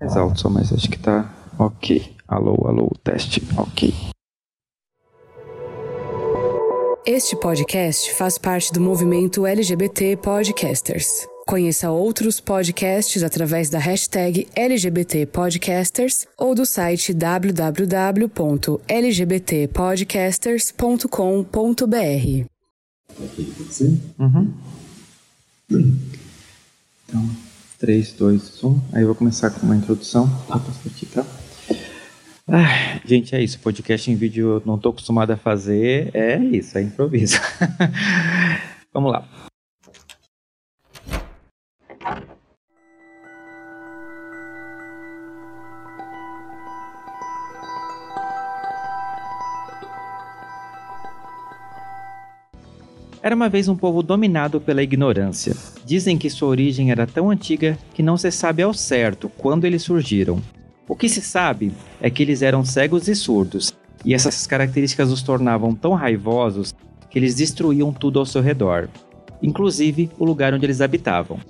Mais alto só, mas acho que tá ok. Alô, alô, teste, ok. Este podcast faz parte do movimento LGBT Podcasters. Conheça outros podcasts através da hashtag LGBT Podcasters ou do site www.lgbtpodcasters.com.br. Uhum. Então, 3, 2, 1. Aí eu vou começar com uma introdução. Ah, posso partir, tá? Ah, gente, é isso. Podcast em vídeo eu não estou acostumado a fazer. É isso, é improviso. Vamos lá. Era uma vez um povo dominado pela ignorância. Dizem que sua origem era tão antiga que não se sabe ao certo quando eles surgiram. O que se sabe é que eles eram cegos e surdos, e essas características os tornavam tão raivosos que eles destruíam tudo ao seu redor, inclusive o lugar onde eles habitavam.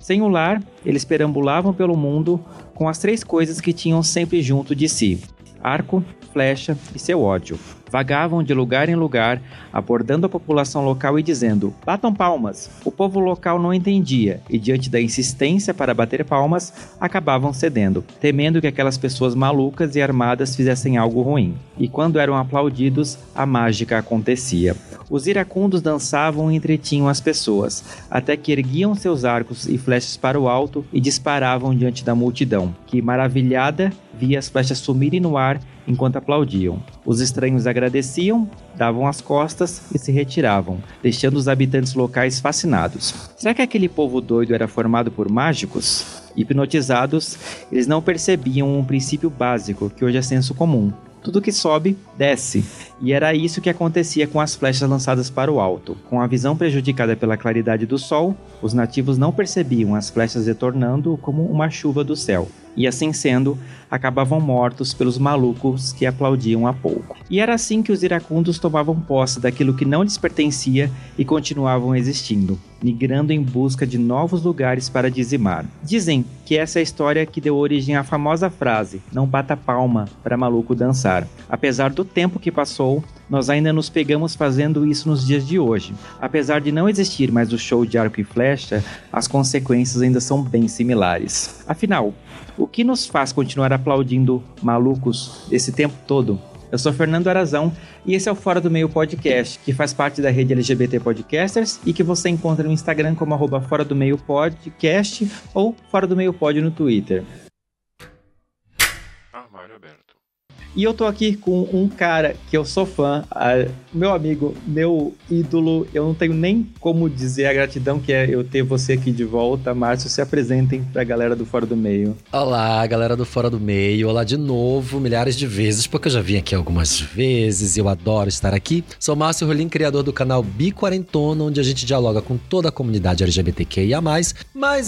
Sem o lar, eles perambulavam pelo mundo com as três coisas que tinham sempre junto de si: arco, flecha e seu ódio. Vagavam de lugar em lugar, abordando a população local e dizendo: batam palmas. O povo local não entendia e, diante da insistência para bater palmas, acabavam cedendo, temendo que aquelas pessoas malucas e armadas fizessem algo ruim. E quando eram aplaudidos, a mágica acontecia. Os iracundos dançavam e entretinham as pessoas, até que erguiam seus arcos e flechas para o alto e disparavam diante da multidão, que, maravilhada, via as flechas sumirem no ar enquanto aplaudiam. Os estranhos agradeciam, davam as costas e se retiravam, deixando os habitantes locais fascinados. Será que aquele povo doido era formado por mágicos? Hipnotizados, eles não percebiam um princípio básico que hoje é senso comum. Tudo que sobe, desce. E era isso que acontecia com as flechas lançadas para o alto. Com a visão prejudicada pela claridade do sol, os nativos não percebiam as flechas retornando como uma chuva do céu e assim sendo, acabavam mortos pelos malucos que aplaudiam há pouco. E era assim que os iracundos tomavam posse daquilo que não lhes pertencia e continuavam existindo, migrando em busca de novos lugares para dizimar. Dizem que essa é a história que deu origem à famosa frase: não bata palma para maluco dançar. Apesar do tempo que passou, nós ainda nos pegamos fazendo isso nos dias de hoje. Apesar de não existir mais o show de arco e flecha, as consequências ainda são bem similares. Afinal, o que nos faz continuar aplaudindo malucos esse tempo todo? Eu sou Fernando Arazão e esse é o Fora do Meio Podcast, que faz parte da rede LGBT Podcasters e que você encontra no Instagram como arroba Fora do Meio Podcast ou Fora do Meio Pod no Twitter. E eu tô aqui com um cara que eu sou fã, meu amigo, meu ídolo. Eu não tenho nem como dizer a gratidão que é eu ter você aqui de volta. Márcio, se apresentem pra galera do Fora do Meio. Olá, galera do Fora do Meio. Olá de novo, milhares de vezes, porque eu já vim aqui algumas vezes e eu adoro estar aqui. Sou Márcio Rolim, criador do canal Biquarentona, onde a gente dialoga com toda a comunidade LGBTQIA, mas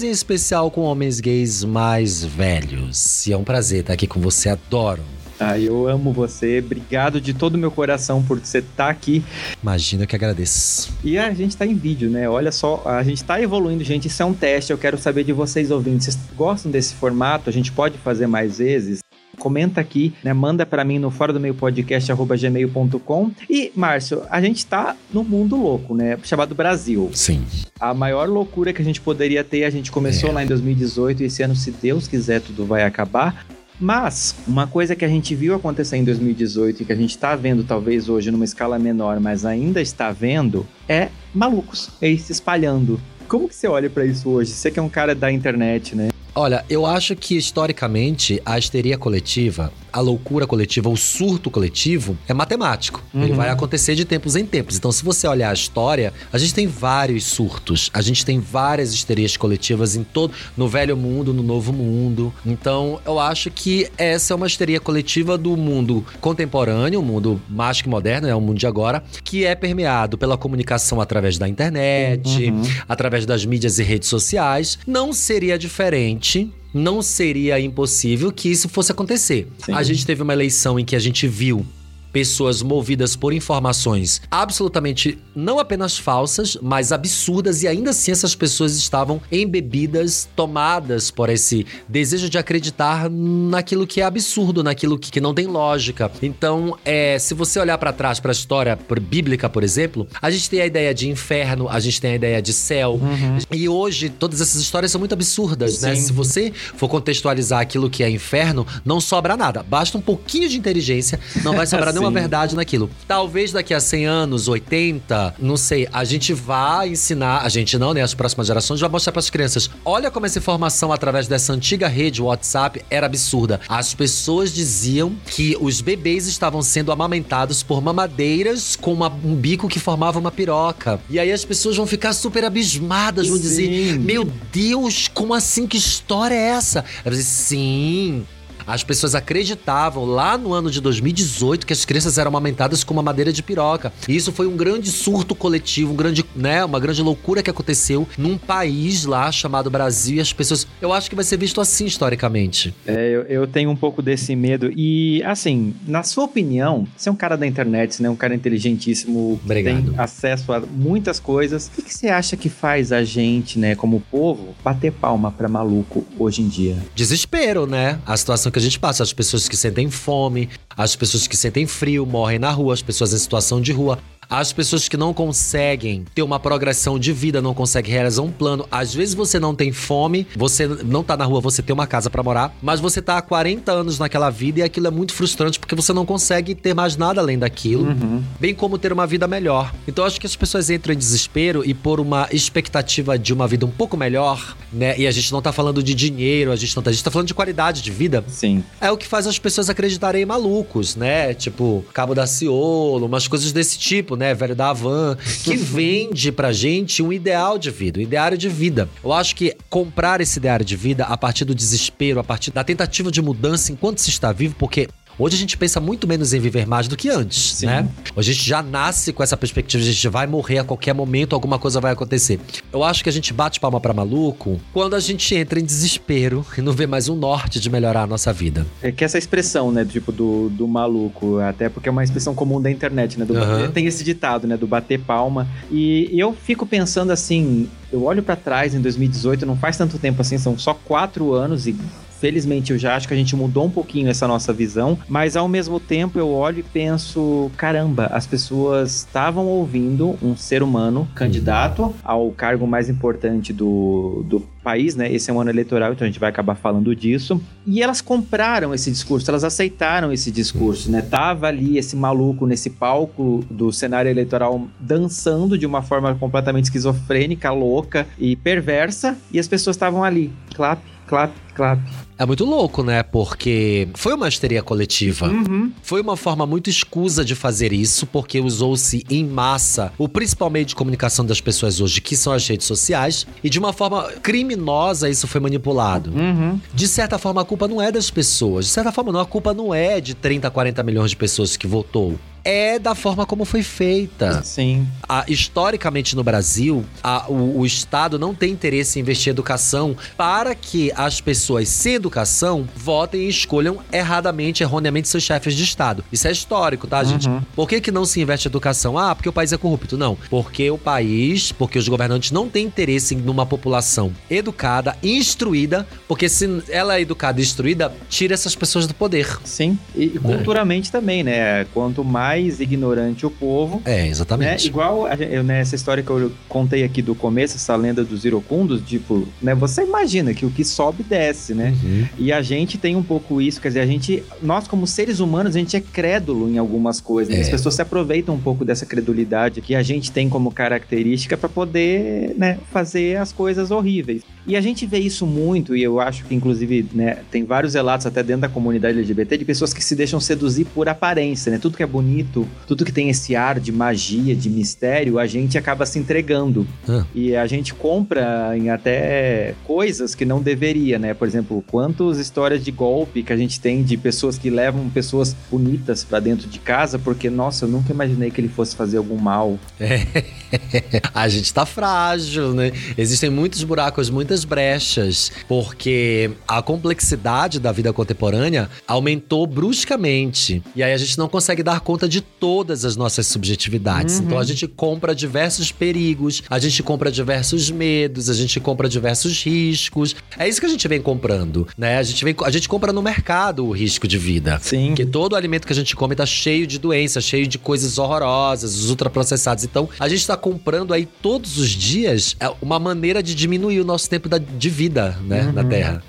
em especial com homens gays mais velhos. E é um prazer estar aqui com você, adoro. Ah, eu amo você. Obrigado de todo o meu coração por você estar tá aqui. Imagina que agradeço. E a gente está em vídeo, né? Olha só, a gente está evoluindo, gente. Isso é um teste. Eu quero saber de vocês ouvindo. Vocês gostam desse formato? A gente pode fazer mais vezes? comenta aqui, né? Manda para mim no fora do meio podcast gmail.com. E Márcio, a gente tá no mundo louco, né? Chamado Brasil. Sim. A maior loucura que a gente poderia ter, a gente começou é. lá em 2018 e esse ano, se Deus quiser, tudo vai acabar. Mas uma coisa que a gente viu acontecer em 2018 e que a gente está vendo talvez hoje numa escala menor, mas ainda está vendo, é malucos aí se espalhando. Como que você olha para isso hoje? Você que é um cara da internet, né? Olha, eu acho que historicamente a histeria coletiva, a loucura coletiva, o surto coletivo é matemático. Uhum. Ele vai acontecer de tempos em tempos. Então, se você olhar a história, a gente tem vários surtos, a gente tem várias histerias coletivas em todo, no velho mundo, no novo mundo. Então, eu acho que essa é uma histeria coletiva do mundo contemporâneo, o mundo mágico e moderno, é o mundo de agora, que é permeado pela comunicação através da internet, uhum. através das mídias e redes sociais. Não seria diferente não seria impossível que isso fosse acontecer. Sim. A gente teve uma eleição em que a gente viu pessoas movidas por informações absolutamente não apenas falsas, mas absurdas, e ainda assim essas pessoas estavam embebidas, tomadas por esse desejo de acreditar naquilo que é absurdo, naquilo que, que não tem lógica. Então, é, se você olhar para trás para a história bíblica, por exemplo, a gente tem a ideia de inferno, a gente tem a ideia de céu, uhum. e hoje todas essas histórias são muito absurdas, né? Sim. né? Se você for contextualizar aquilo que é inferno, não sobra nada. Basta um pouquinho de inteligência, não vai sobrar nenhuma verdade naquilo. Talvez daqui a 100 anos, 80, não sei, a gente vai ensinar, a gente não, né? As próximas gerações vai mostrar para as crianças. Olha como essa informação através dessa antiga rede WhatsApp era absurda. As pessoas diziam que os bebês estavam sendo amamentados por mamadeiras com uma, um bico que formava uma piroca. E aí as pessoas vão ficar super abismadas, vão Sim. dizer: Meu Deus, como assim? Que história é essa? Ela dizer, Sim. As pessoas acreditavam lá no ano de 2018 que as crianças eram amamentadas com uma madeira de piroca. E isso foi um grande surto coletivo, um grande, né, uma grande loucura que aconteceu num país lá chamado Brasil e as pessoas. Eu acho que vai ser visto assim historicamente. É, eu, eu tenho um pouco desse medo. E, assim, na sua opinião, você é um cara da internet, né? Um cara inteligentíssimo, Obrigado. tem acesso a muitas coisas. O que, você acha que faz a gente, né, como povo, bater palma pra maluco hoje em dia? Desespero, né? A situação que a gente passa. As pessoas que sentem fome, as pessoas que sentem frio, morrem na rua, as pessoas em situação de rua. As pessoas que não conseguem ter uma progressão de vida, não conseguem realizar um plano. Às vezes você não tem fome, você não tá na rua, você tem uma casa para morar, mas você tá há 40 anos naquela vida e aquilo é muito frustrante porque você não consegue ter mais nada além daquilo, uhum. bem como ter uma vida melhor. Então acho que as pessoas entram em desespero e por uma expectativa de uma vida um pouco melhor, né? E a gente não tá falando de dinheiro, a gente não tá, a gente tá falando de qualidade de vida. Sim. É o que faz as pessoas acreditarem em malucos, né? Tipo, Cabo da Ciolo, umas coisas desse tipo, né? Né, velho da Havan, que vende pra gente um ideal de vida, um ideário de vida. Eu acho que comprar esse ideário de vida a partir do desespero, a partir da tentativa de mudança enquanto se está vivo, porque Hoje a gente pensa muito menos em viver mais do que antes, Sim. né? Hoje a gente já nasce com essa perspectiva de a gente vai morrer a qualquer momento, alguma coisa vai acontecer. Eu acho que a gente bate palma para maluco quando a gente entra em desespero e não vê mais um norte de melhorar a nossa vida. É que essa expressão, né, tipo do, do maluco, até porque é uma expressão comum da internet, né, do uhum. tem esse ditado, né, do bater palma. E, e eu fico pensando assim, eu olho para trás em 2018, não faz tanto tempo assim, são só quatro anos e Felizmente, eu já acho que a gente mudou um pouquinho essa nossa visão, mas ao mesmo tempo eu olho e penso: caramba, as pessoas estavam ouvindo um ser humano candidato ao cargo mais importante do, do país, né? Esse é um ano eleitoral, então a gente vai acabar falando disso. E elas compraram esse discurso, elas aceitaram esse discurso, né? Tava ali esse maluco nesse palco do cenário eleitoral dançando de uma forma completamente esquizofrênica, louca e perversa, e as pessoas estavam ali, clap, clap, clap. É muito louco, né? Porque foi uma histeria coletiva. Uhum. Foi uma forma muito escusa de fazer isso, porque usou-se em massa o principal meio de comunicação das pessoas hoje, que são as redes sociais, e de uma forma criminosa isso foi manipulado. Uhum. De certa forma, a culpa não é das pessoas. De certa forma, não, a culpa não é de 30, 40 milhões de pessoas que votou é da forma como foi feita. Sim. A, historicamente no Brasil, a, o, o, Estado não tem interesse em investir em educação para que as pessoas sem educação votem e escolham erradamente, erroneamente seus chefes de Estado. Isso é histórico, tá, gente? Uhum. Por que, que não se investe em educação? Ah, porque o país é corrupto. Não. Porque o país, porque os governantes não têm interesse em uma população educada, instruída, porque se ela é educada e instruída, tira essas pessoas do poder. Sim. E, e culturalmente é. também, né? Quanto mais ignorante o povo. É, exatamente. Né? Igual eu, né, essa história que eu contei aqui do começo, essa lenda dos irocundos, tipo, né, você imagina que o que sobe desce, né? Uhum. E a gente tem um pouco isso, quer dizer, a gente, nós como seres humanos, a gente é crédulo em algumas coisas. É. As pessoas se aproveitam um pouco dessa credulidade que a gente tem como característica para poder, né, fazer as coisas horríveis. E a gente vê isso muito, e eu acho que, inclusive, né, tem vários relatos até dentro da comunidade LGBT de pessoas que se deixam seduzir por aparência, né? Tudo que é bonito, tudo que tem esse ar de magia, de mistério, a gente acaba se entregando. Ah. E a gente compra em até coisas que não deveria, né? Por exemplo, quantas histórias de golpe que a gente tem de pessoas que levam pessoas bonitas para dentro de casa, porque, nossa, eu nunca imaginei que ele fosse fazer algum mal. É. a gente tá frágil, né? Existem muitos buracos, muitas muitas brechas, porque a complexidade da vida contemporânea aumentou bruscamente. E aí a gente não consegue dar conta de todas as nossas subjetividades. Uhum. Então a gente compra diversos perigos, a gente compra diversos medos, a gente compra diversos riscos. É isso que a gente vem comprando, né? A gente, vem, a gente compra no mercado o risco de vida. Sim. Porque todo alimento que a gente come tá cheio de doenças, cheio de coisas horrorosas, os ultraprocessados. Então, a gente tá comprando aí todos os dias é, uma maneira de diminuir o nosso tempo da- de vida, né, na Uhum. Terra.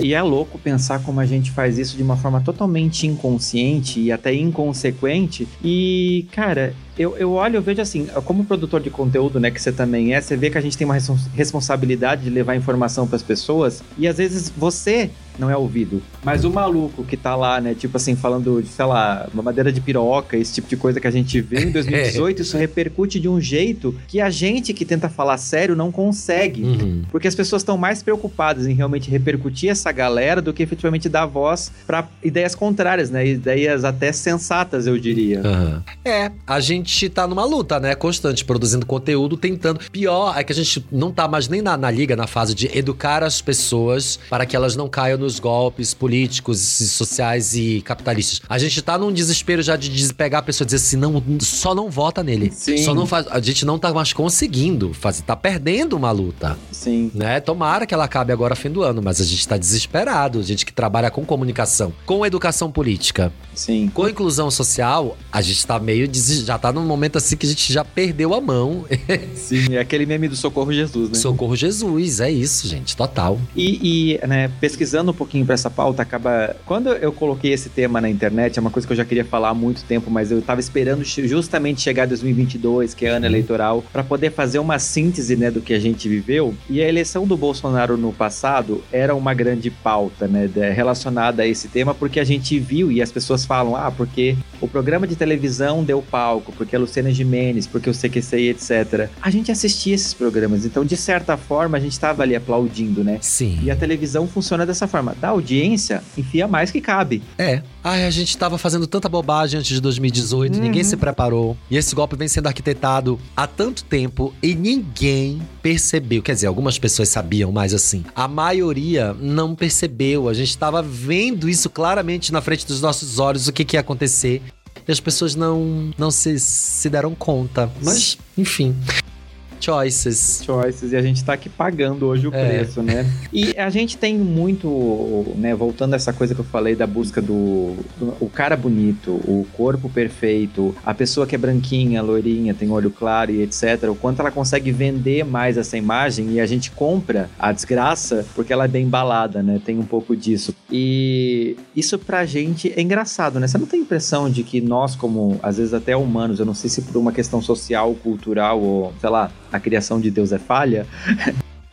E é louco pensar como a gente faz isso de uma forma totalmente inconsciente e até inconsequente. E, cara, eu, eu olho, eu vejo assim, como produtor de conteúdo, né, que você também é, você vê que a gente tem uma respons- responsabilidade de levar informação para as pessoas e às vezes você não é ouvido, mas o maluco que tá lá, né, tipo assim, falando de, sei lá, uma madeira de piroca, esse tipo de coisa que a gente viu em 2018, isso repercute de um jeito que a gente que tenta falar sério não consegue. Uhum. Porque as pessoas estão mais preocupadas em realmente repercutir essa galera do que efetivamente dar voz para ideias contrárias, né? Ideias até sensatas, eu diria. Aham. É, a gente tá numa luta, né? Constante, produzindo conteúdo, tentando. Pior é que a gente não tá mais nem na, na liga, na fase de educar as pessoas para que elas não caiam nos golpes políticos, sociais e capitalistas. A gente tá num desespero já de pegar a pessoa e dizer assim: não, só não vota nele. Sim. Só não faz. A gente não tá mais conseguindo fazer, tá perdendo uma luta. Sim. Né? Tomara que ela acabe agora fim do ano, mas a gente tá desesperado. A gente que trabalha com comunicação, com educação política, Sim. com inclusão social, a gente tá meio. des- Já tá num momento assim que a gente já perdeu a mão. Sim. É aquele meme do Socorro Jesus, né? Socorro Jesus, é isso, gente, total. E, e, né, pesquisando um pouquinho pra essa pauta, acaba. Quando eu coloquei esse tema na internet, é uma coisa que eu já queria falar há muito tempo, mas eu tava esperando justamente chegar 2022, que é ano eleitoral, pra poder fazer uma síntese, né, do que a gente viveu. E a eleição do Bolsonaro no passado era uma grande pauta, né, relacionada a esse tema, porque a gente viu e as pessoas falam, ah, porque o programa de televisão deu palco, porque a Luciana Gimenez, porque o CQC etc. A gente assistia esses programas, então de certa forma a gente tava ali aplaudindo, né? Sim. E a televisão funciona dessa forma. Da audiência, enfia mais que cabe. É. Ai, a gente tava fazendo tanta bobagem antes de 2018, Uhum. ninguém se preparou. E esse golpe vem sendo arquitetado há tanto tempo e ninguém percebeu. Quer dizer, algumas pessoas sabiam, mas assim, a maioria não percebeu. A gente tava vendo isso claramente na frente dos nossos olhos, o que, que ia acontecer. E as pessoas não, não se, se deram conta. Mas, enfim. Choices. Choices, e a gente tá aqui pagando hoje o É. preço, né? E a gente tem muito, né, voltando a essa coisa que eu falei da busca do, do- o cara bonito, o corpo perfeito, a pessoa que é branquinha, loirinha, tem olho claro e etc, o quanto ela consegue vender mais essa imagem e a gente compra a desgraça porque ela é bem embalada, né? Tem um pouco disso. E isso pra gente é engraçado, né? Você não tem impressão de que nós, como às vezes até humanos, eu não sei se por uma questão social, cultural ou, sei lá, a criação de Deus é falha,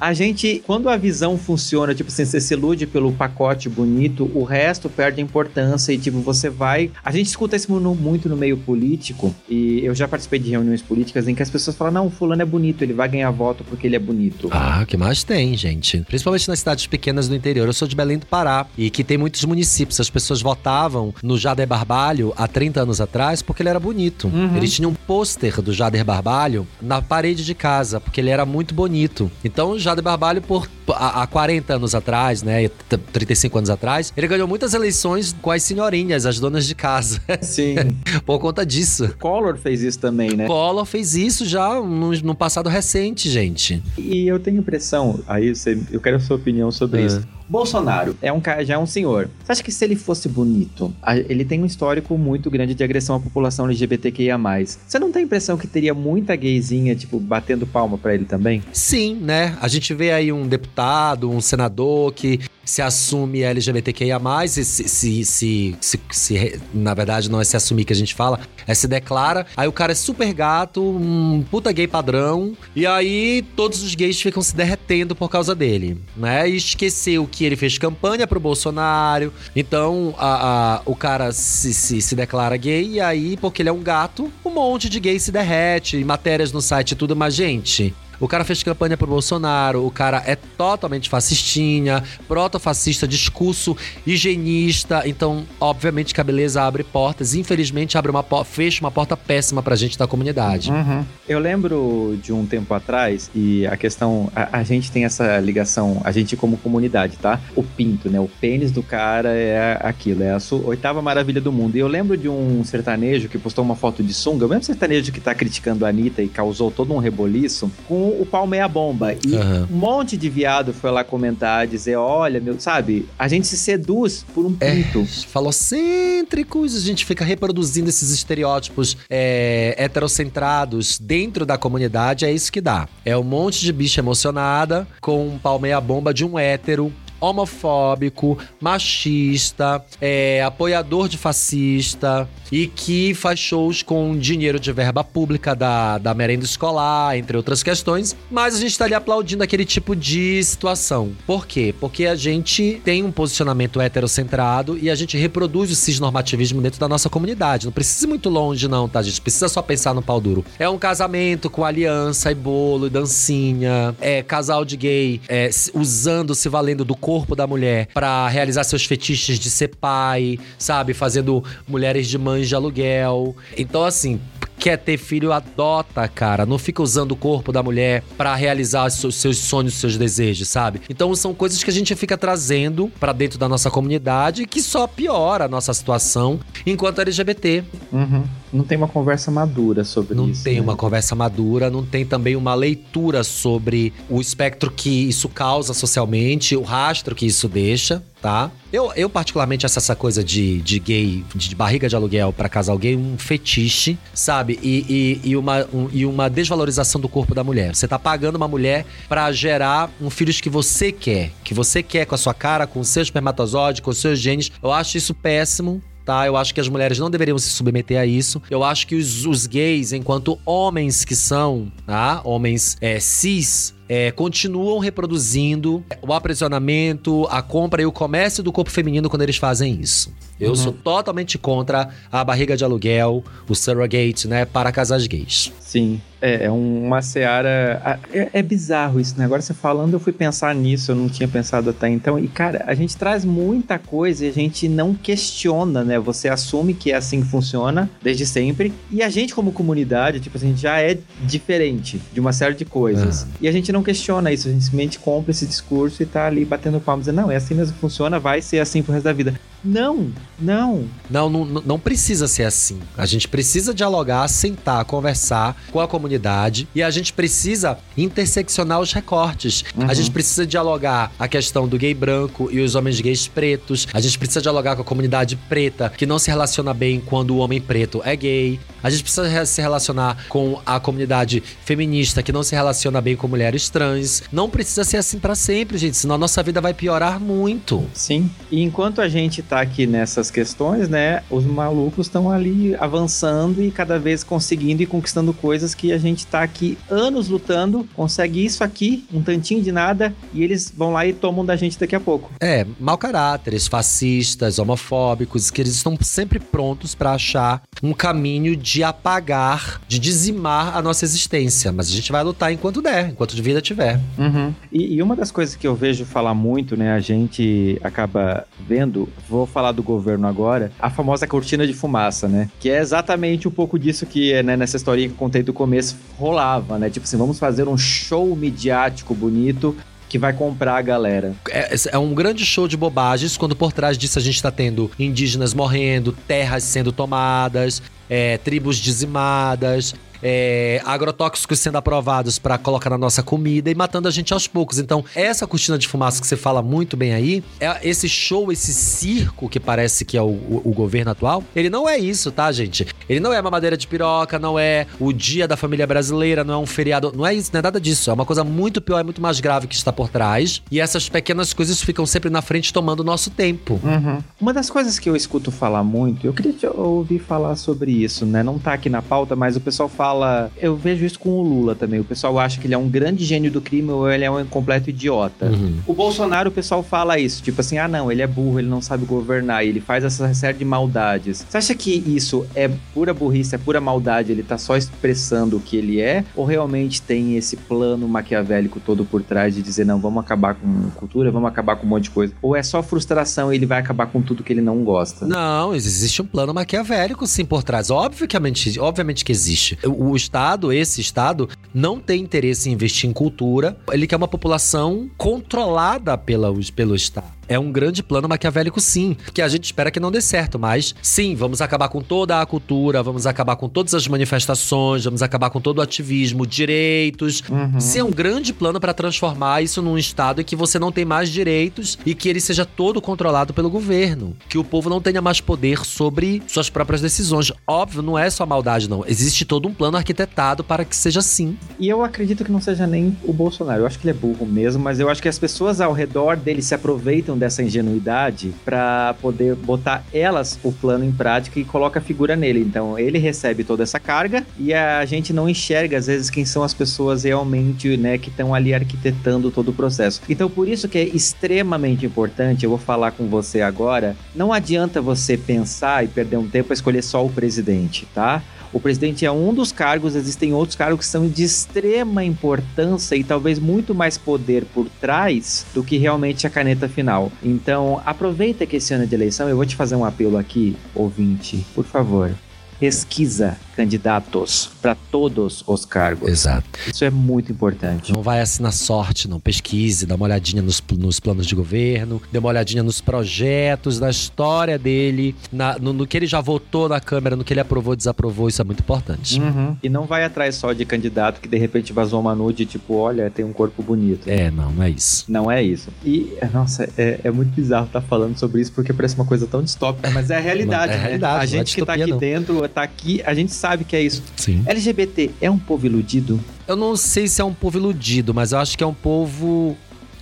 a gente, quando a visão funciona, tipo assim, você se ilude pelo pacote bonito, o resto perde a importância e, tipo, você vai. A gente escuta isso muito no meio político, e eu já participei de reuniões políticas em que as pessoas falam: não, o fulano é bonito, ele vai ganhar voto porque ele é bonito. Ah, que mais tem, gente? Principalmente nas cidades pequenas do interior. Eu sou de Belém do Pará e que tem muitos municípios. As pessoas votavam no Jader Barbalho há 30 anos atrás porque ele era bonito. Uhum. Eles tinham um pôster do Jader Barbalho na parede de casa porque ele era muito bonito. Então, o Jader Barbalho, por, há, há 40 anos atrás, né, t- 35 anos atrás, ele ganhou muitas eleições com as senhorinhas, as donas de casa, Sim. por conta disso. Collor fez isso também, né? Collor fez isso já no, no passado recente, gente. E eu tenho impressão, aí você, eu quero a sua opinião sobre É. isso. Bolsonaro é um cara, já é um senhor. Você acha que se ele fosse bonito, ele tem um histórico muito grande de agressão à população LGBTQIA+. Você não tem a impressão que teria muita gayzinha, tipo, batendo palma pra ele também? Sim, né? A gente vê aí um deputado, um senador que se assume LGBTQIA+, e se, se, se, se, na verdade não é se assumir que a gente fala, é se declara. Aí o cara é super gato, um puta gay padrão, e aí todos os gays ficam se derretendo por causa dele, né? E esqueceu que ele fez campanha pro Bolsonaro, então a, o cara se, se, se declara gay, e aí, porque ele é um gato, um monte de gay se derrete, matérias no site e tudo, mas gente... o cara fez campanha pro Bolsonaro, o cara é totalmente fascistinha, proto-fascista, discurso higienista. Então, obviamente que a beleza abre portas. Infelizmente, abre uma fecha uma porta péssima pra gente da comunidade. Uhum. Eu lembro de um tempo atrás, e a questão. A, a, gente tem essa ligação, a gente como comunidade, tá? O pinto, né? O pênis do cara é aquilo, é a sua oitava maravilha do mundo. E eu lembro de um sertanejo que postou uma foto de sunga, o mesmo sertanejo que tá criticando a Anitta e causou todo um reboliço, com o pau meia bomba. E uhum. um monte de viado foi lá comentar, dizer: olha, meu, sabe, a gente se seduz por um é, pinto. É, falocêntricos, a gente fica reproduzindo esses estereótipos é, heterocentrados dentro da comunidade, é isso que dá. É um monte de bicha emocionada com um pau meia bomba de um hétero homofóbico, machista, é, apoiador de fascista e que faz shows com dinheiro de verba pública da, da merenda escolar, entre outras questões. Mas a gente tá ali aplaudindo aquele tipo de situação. Por quê? Porque a gente tem um posicionamento heterocentrado e a gente reproduz o cisnormativismo dentro da nossa comunidade. Não precisa ir muito longe, não, tá, gente? Precisa só pensar no pau duro. É um casamento com aliança e bolo e dancinha. É casal de gay é, usando, se valendo do corpo da mulher para realizar seus fetiches de ser pai, sabe? Fazendo mulheres de de aluguel. Então, assim, quer ter filho, adota, cara. Não fica usando o corpo da mulher para realizar os seus sonhos, seus desejos, sabe? Então são coisas que a gente fica trazendo para dentro da nossa comunidade que só piora a nossa situação enquanto LGBT. Uhum. Não tem uma conversa madura sobre não isso. Não tem né? uma conversa madura, não tem também uma leitura sobre o espectro que isso causa socialmente, o rastro que isso deixa, tá? Eu, eu particularmente, acho essa coisa de, de gay, de barriga de aluguel para casal gay, um fetiche, sabe? E, e, e uma, um, e uma desvalorização do corpo da mulher. Você tá pagando uma mulher para gerar um filho que você quer, que você quer com a sua cara, com o seu espermatozoide, com os seus genes. Eu acho isso péssimo tá? Eu acho que as mulheres não deveriam se submeter a isso. Eu acho que os, os gays, enquanto homens que são, tá? Homens é, cis, é, continuam reproduzindo o aprisionamento, a compra e o comércio do corpo feminino quando eles fazem isso. Eu uhum. sou totalmente contra a barriga de aluguel, o surrogate, né, para casais gays. Sim, é, é uma seara. É, é, bizarro isso, né? Agora você falando, eu fui pensar nisso, eu não tinha pensado até então. E, cara, a gente traz muita coisa e a gente não questiona, né? Você assume que é assim que funciona desde sempre. E a gente, como comunidade, tipo, a gente já é diferente de uma série de coisas. Ah. E a gente não não questiona isso, a gente simplesmente compra esse discurso e tá ali batendo palmas dizendo, não, é assim mesmo funciona, vai ser assim pro resto da vida. Não, não. Não, não, não precisa ser assim. A gente precisa dialogar, sentar, conversar com a comunidade e a gente precisa interseccionar os recortes. Uhum. A gente precisa dialogar a questão do gay branco e os homens gays pretos. A gente precisa dialogar com a comunidade preta, que não se relaciona bem quando o homem preto é gay. A gente precisa se relacionar com a comunidade feminista, que não se relaciona bem com mulheres trans. Não precisa ser assim para sempre, gente, senão a nossa vida vai piorar muito. Sim. E enquanto a gente tá aqui nessas questões, né, os malucos estão ali avançando e cada vez conseguindo e conquistando coisas que a gente tá aqui anos lutando, consegue isso aqui, um tantinho de nada, e eles vão lá e tomam da gente daqui a pouco. É, mau caráteres, fascistas, homofóbicos, que eles estão sempre prontos para achar um caminho de apagar, de dizimar a nossa existência. Mas a gente vai lutar enquanto der, enquanto de vida tiver. Uhum. E, e, uma das coisas que eu vejo falar muito, né? A gente acaba vendo, vou falar do governo agora, a famosa cortina de fumaça, né? Que é exatamente um pouco disso que, né, nessa historinha que eu contei do começo, rolava, né? Tipo assim, vamos fazer um show midiático bonito que vai comprar a galera. É, é, um grande show de bobagens, quando por trás disso a gente está tendo indígenas morrendo, terras sendo tomadas, é, tribos dizimadas, é, agrotóxicos sendo aprovados para colocar na nossa comida e matando a gente aos poucos. Então, essa cortina de fumaça que você fala muito bem aí, é esse show, esse circo que parece que é o, o, o governo atual, ele não é isso, tá, gente? Ele não é mamadeira de piroca, não é o dia da família brasileira, não é um feriado, não é isso, não é nada disso. É uma coisa muito pior, é muito mais grave que está por trás. E essas pequenas coisas ficam sempre na frente tomando o nosso tempo. Uhum. Uma das coisas que eu escuto falar muito, eu queria ouvir falar sobre isso, né? Não tá aqui na pauta, mas o pessoal fala fala. Eu vejo isso com o Lula também. O pessoal acha que ele é um grande gênio do crime ou ele é um completo idiota. Uhum. O Bolsonaro, o pessoal fala isso, tipo assim, ah não, ele é burro, ele não sabe governar, ele faz essa série de maldades. Você acha que isso é pura burrice, é pura maldade, ele tá só expressando o que ele é? Ou realmente tem esse plano maquiavélico todo por trás de dizer, não, vamos acabar com cultura, vamos acabar com um monte de coisa? Ou é só frustração e ele vai acabar com tudo que ele não gosta? Não, existe um plano maquiavélico sim por trás. Obviamente, obviamente que existe. O, o Estado, esse Estado, não tem interesse em investir em cultura. Ele quer uma população controlada pela, pelo Estado. É um grande plano maquiavélico, sim, que a gente espera que não dê certo, mas sim, vamos acabar com toda a cultura, vamos acabar com todas as manifestações, vamos acabar com todo o ativismo, direitos. Uhum. Sim, é um grande plano para transformar isso num estado em que você não tem mais direitos e que ele seja todo controlado pelo governo, que o povo não tenha mais poder sobre suas próprias decisões. Óbvio, não é só maldade, não. Existe todo um plano arquitetado para que seja assim. E eu acredito que não seja nem o Bolsonaro. Eu acho que ele é burro mesmo, mas eu acho que as pessoas ao redor dele se aproveitam dessa ingenuidade para poder botar elas o plano em prática e coloca a figura nele. Então ele recebe toda essa carga e a gente não enxerga às vezes quem são as pessoas realmente, né, que estão ali arquitetando todo o processo. Então por isso que é extremamente importante, eu vou falar com você agora, não adianta você pensar e perder um tempo a escolher só o presidente, tá? O presidente é um dos cargos, existem outros cargos que são de extrema importância e talvez muito mais poder por trás do que realmente a caneta final. Então, aproveita que esse ano é de eleição, eu vou te fazer um apelo aqui, ouvinte, por favor. Pesquisa candidatos para todos os cargos. Exato. Isso é muito importante. Não vai assim na sorte, não. Pesquise, dá uma olhadinha nos, nos planos de governo, dê uma olhadinha nos projetos, na história dele, na, no, no, que ele já votou na Câmara, no que ele aprovou, desaprovou. Isso é muito importante. Uhum. E não vai atrás só de candidato que de repente vazou uma nude, tipo, olha, tem um corpo bonito. É, não, não é isso. Não é isso. E, nossa, é, é muito bizarro estar tá falando sobre isso porque parece uma coisa tão distópica, mas é a realidade. é a né? realidade. A é gente que tá aqui não. dentro, tá aqui, a gente sabe que é isso. Sim. LGBT é um povo iludido? Eu não sei se é um povo iludido, mas eu acho que é um povo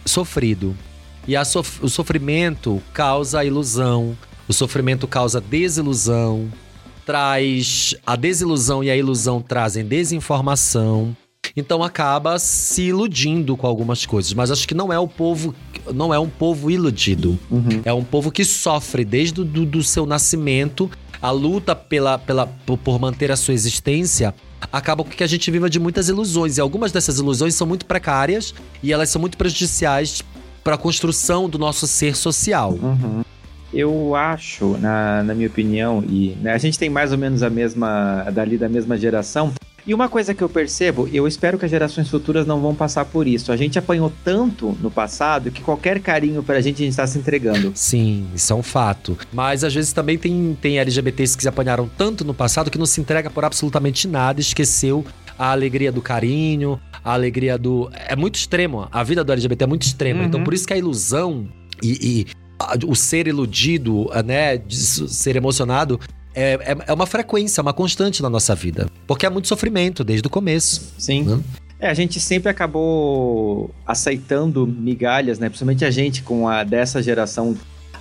sofrido. E sof o sofrimento causa ilusão, o sofrimento causa desilusão, traz a desilusão e a ilusão trazem desinformação. Então acaba se iludindo com algumas coisas, mas acho que não é o povo, não é um povo iludido. Uhum. É um povo que sofre desde do, do seu nascimento a luta pela, pela, por manter a sua existência acaba com que a gente viva de muitas ilusões. E algumas dessas ilusões são muito precárias e elas são muito prejudiciais para a construção do nosso ser social. Uhum. Eu acho, na, na minha opinião, e né, a gente tem mais ou menos a mesma, dali da mesma geração, e uma coisa que eu percebo, eu espero que as gerações futuras não vão passar por isso. A gente apanhou tanto no passado que qualquer carinho pra gente a gente tá se entregando. Sim, isso é um fato. Mas às vezes também tem, tem LGBTs que se apanharam tanto no passado que não se entrega por absolutamente nada, esqueceu a alegria do carinho, a alegria do. É muito extremo. A vida do LGBT é muito extrema. Uhum. Então por isso que a ilusão e, e o ser iludido, né, de ser emocionado. É, é, é uma frequência, é uma constante na nossa vida. Porque é muito sofrimento desde o começo. Sim. né? É, a gente sempre acabou aceitando migalhas, né? Principalmente a gente com a dessa geração.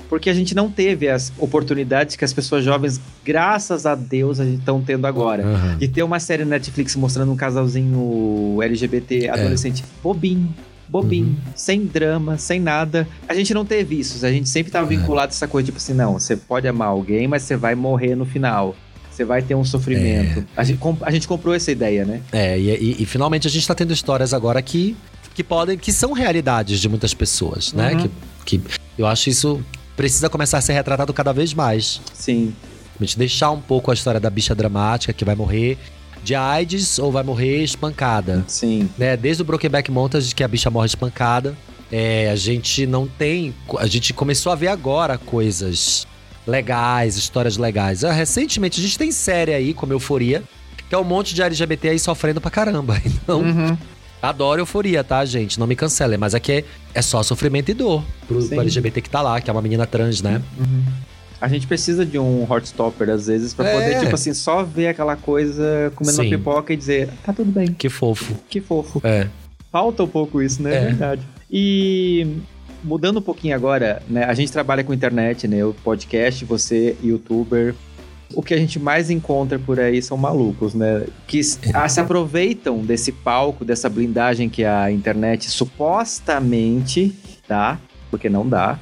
Porque a gente não teve as oportunidades que as pessoas jovens, graças a Deus, estão tendo agora. Aham. De ter uma série Netflix mostrando um casalzinho LGBT adolescente bobinho. Bobinho, Uhum. sem drama, sem nada. A gente não teve isso. A gente sempre tava É. vinculado a essa coisa, tipo assim, não, você pode amar alguém, mas você vai morrer no final. Você vai ter um sofrimento. A, gente, a gente comprou essa ideia, né? É, e, e- e finalmente a gente tá tendo histórias agora que, que podem, que são realidades de muitas pessoas, né? Uhum. Que, que eu acho isso precisa começar a ser retratado cada vez mais. Sim. A gente deixar um pouco a história da bicha dramática que vai morrer de AIDS ou vai morrer espancada. Sim. Né? Desde o Brokeback Mountain, que a bicha morre espancada. É, a gente não tem. A gente começou a ver agora coisas legais, histórias legais. Ah, recentemente a gente tem série aí, como Euforia, que é um monte de LGBT aí sofrendo pra caramba. Então, Uhum. adoro Euforia, tá, gente? Não me cancelem, mas aqui é, é só sofrimento e dor pro, Sim. pro LGBT que tá lá, que é uma menina trans, né? Uhum. A gente precisa de um Heartstopper, às vezes, pra É. poder, tipo assim, só ver aquela coisa comendo Sim. uma pipoca e dizer, tá tudo bem, Que fofo. que fofo. É. Falta um pouco isso, né? É É. verdade. E mudando um pouquinho agora, né? A gente trabalha com internet, né? O podcast, você, youtuber. o que a gente mais encontra por aí são malucos, né? Que ah, se aproveitam desse palco, dessa blindagem que a internet supostamente dá, porque não dá,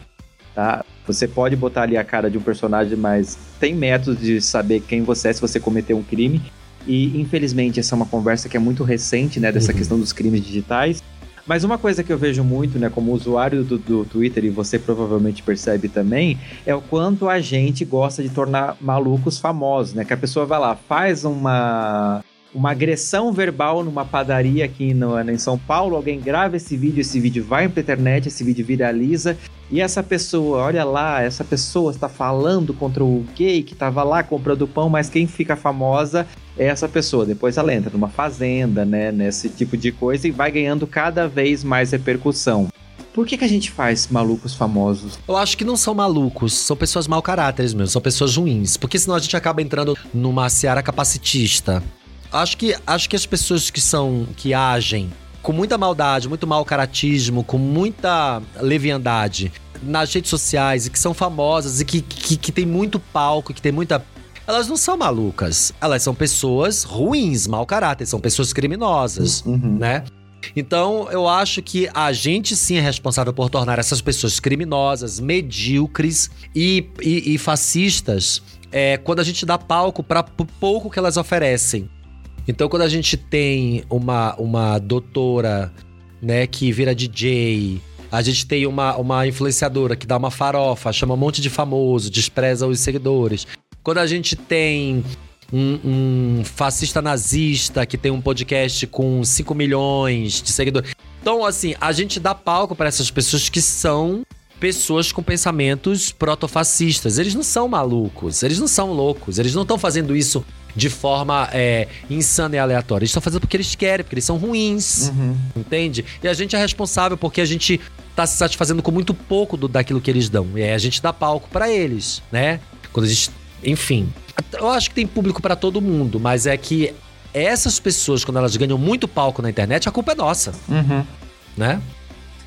tá? Você pode botar ali a cara de um personagem, mas tem métodos de saber quem você é se você cometer um crime. E infelizmente essa é uma conversa que é muito recente, né, dessa uhum. questão dos crimes digitais. Mas uma coisa que eu vejo muito, né, como usuário do, do, Twitter, e você provavelmente percebe também, é o quanto a gente gosta de tornar malucos famosos, né? Que a pessoa vai lá, faz uma uma agressão verbal numa padaria aqui no, em São Paulo, alguém grava esse vídeo, esse vídeo vai pra internet, esse vídeo viraliza, e essa pessoa, olha lá, essa pessoa está falando contra o gay que estava lá comprando pão, mas quem fica famosa é essa pessoa. Depois ela entra numa fazenda, né, nesse tipo de coisa e vai ganhando cada vez mais repercussão. Por que, que a gente faz malucos famosos? Eu acho que não são malucos, são pessoas mau caráteres mesmo, são pessoas ruins. Porque senão a gente acaba entrando numa seara capacitista. Acho que, acho que as pessoas que são. que agem com muita maldade, muito mau caratismo, com muita leviandade nas redes sociais e que são famosas e que, que, que tem muito palco, que tem muita. Elas não são malucas. Elas são pessoas ruins, mau caráter, são pessoas criminosas, uhum. né? Então, eu acho que a gente sim é responsável por tornar essas pessoas criminosas, medíocres e, e, e fascistas é, quando a gente dá palco para pouco que elas oferecem. Então, quando a gente tem uma, uma doutora, né, que vira DJ, a gente tem uma, uma influenciadora que dá uma farofa, chama um monte de famoso, despreza os seguidores. Quando a gente tem um, um fascista nazista que tem um podcast com 5 milhões de seguidores. Então, assim, a gente dá palco para essas pessoas que são pessoas com pensamentos protofascistas. Eles não são malucos, eles não são loucos, eles não estão fazendo isso de forma é, insana e aleatória. Eles estão fazendo porque eles querem, porque eles são ruins. Uhum. Entende? E a gente é responsável porque a gente tá se satisfazendo com muito pouco do, daquilo que eles dão. E aí a gente dá palco para eles, né? Quando a gente. Enfim. Eu acho que tem público para todo mundo, mas é que essas pessoas, quando elas ganham muito palco na internet, a culpa é nossa. Uhum. Né?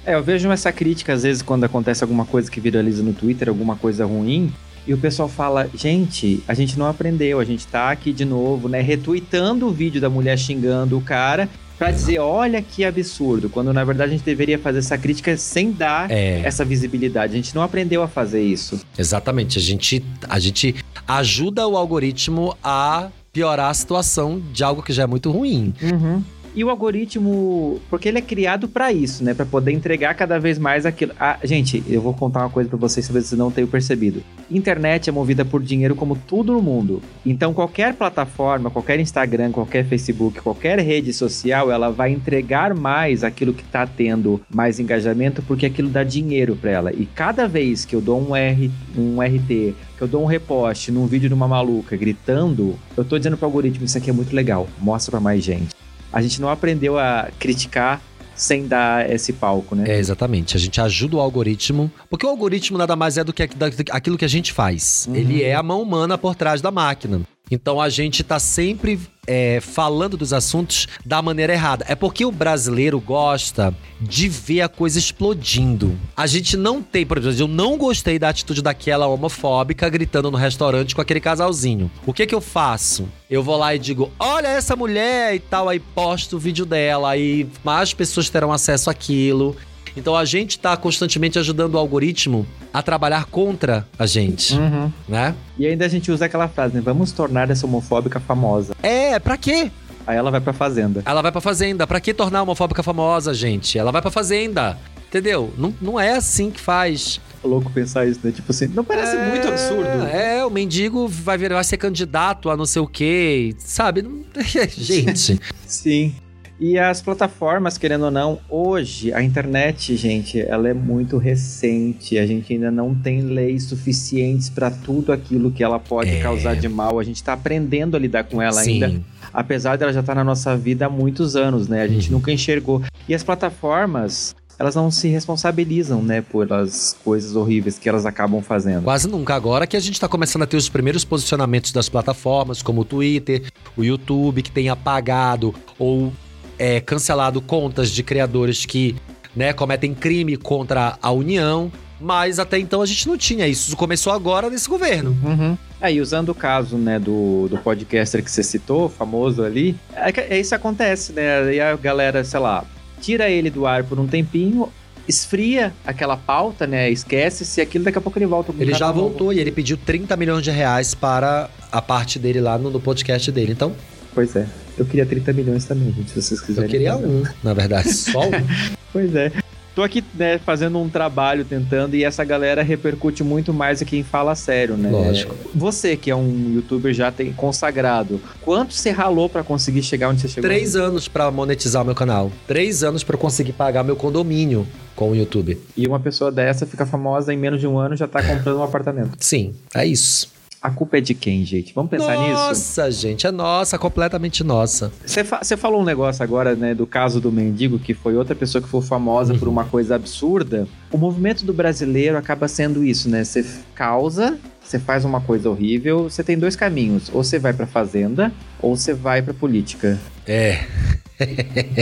É, eu vejo essa crítica às vezes quando acontece alguma coisa que viraliza no Twitter, alguma coisa ruim. E o pessoal fala, gente, a gente não aprendeu, a gente tá aqui de novo, né, retweetando o vídeo da mulher xingando o cara para dizer, olha que absurdo, quando na verdade a gente deveria fazer essa crítica sem dar é. essa visibilidade. A gente não aprendeu a fazer isso. Exatamente, a gente, a gente ajuda o algoritmo a piorar a situação de algo que já é muito ruim. Uhum. E o algoritmo, porque ele é criado para isso, né? Para poder entregar cada vez mais aquilo. Ah, gente, eu vou contar uma coisa para vocês, se vocês não tenham percebido. Internet é movida por dinheiro como tudo no mundo. Então qualquer plataforma, qualquer Instagram, qualquer Facebook, qualquer rede social, ela vai entregar mais aquilo que tá tendo mais engajamento, porque aquilo dá dinheiro para ela. E cada vez que eu dou um R, um RT, que eu dou um repost num vídeo de uma maluca gritando, eu tô dizendo pro algoritmo, isso aqui é muito legal, mostra para mais gente a gente não aprendeu a criticar sem dar esse palco, né? É, exatamente. A gente ajuda o algoritmo, porque o algoritmo nada mais é do que aquilo que a gente faz. Uhum. Ele é a mão humana por trás da máquina. Então a gente tá sempre é, falando dos assuntos da maneira errada. É porque o brasileiro gosta de ver a coisa explodindo. A gente não tem, por exemplo, eu não gostei da atitude daquela homofóbica gritando no restaurante com aquele casalzinho. O que que eu faço? Eu vou lá e digo, olha essa mulher e tal, aí posto o vídeo dela, aí mais pessoas terão acesso àquilo. Então a gente está constantemente ajudando o algoritmo a trabalhar contra a gente, uhum. né? E ainda a gente usa aquela frase, né? Vamos tornar essa homofóbica famosa. É, pra quê? Aí ela vai pra fazenda. Ela vai pra fazenda. Pra que tornar a homofóbica famosa, gente? Ela vai pra fazenda. Entendeu? Não, não é assim que faz. É louco pensar isso, né? Tipo assim, não parece é, muito absurdo. É, o mendigo vai, vir, vai ser candidato a não sei o quê, sabe? gente. Sim. E as plataformas, querendo ou não, hoje a internet, gente, ela é muito recente. A gente ainda não tem leis suficientes para tudo aquilo que ela pode é. causar de mal. A gente está aprendendo a lidar com ela Sim. ainda, apesar dela já estar tá na nossa vida há muitos anos, né? A gente uhum. nunca enxergou. E as plataformas, elas não se responsabilizam, né, pelas coisas horríveis que elas acabam fazendo. Quase nunca. Agora que a gente está começando a ter os primeiros posicionamentos das plataformas, como o Twitter, o YouTube, que tem apagado ou é, cancelado contas de criadores que né, cometem crime contra a União. Mas até então a gente não tinha isso. Isso começou agora nesse governo. Uhum. Aí, é, usando o caso, né, do, do podcaster que você citou, famoso ali, é, é isso acontece, né? Aí a galera, sei lá, tira ele do ar por um tempinho, esfria aquela pauta, né? Esquece-se aquilo, daqui a pouco ele volta. Ele já voltou novo. e ele pediu 30 milhões de reais para a parte dele lá no, no podcast dele. Então, Pois é. Eu queria 30 milhões também, gente, se vocês quiserem. Eu queria um, na verdade, só um. pois é. Tô aqui, né, fazendo um trabalho, tentando, e essa galera repercute muito mais que quem fala sério, né? Lógico. Você, que é um youtuber já tem consagrado, quanto você ralou para conseguir chegar onde você chegou? Três anos para monetizar o meu canal. Três anos para conseguir pagar meu condomínio com o YouTube. E uma pessoa dessa fica famosa em menos de um ano já tá comprando um apartamento. Sim, é isso. A culpa é de quem, gente? Vamos pensar nossa, nisso? Nossa, gente, é nossa, completamente nossa. Você fa falou um negócio agora, né, do caso do mendigo, que foi outra pessoa que foi famosa uhum. por uma coisa absurda. O movimento do brasileiro acaba sendo isso, né? Você causa, você faz uma coisa horrível, você tem dois caminhos. Ou você vai pra fazenda, ou você vai pra política. É.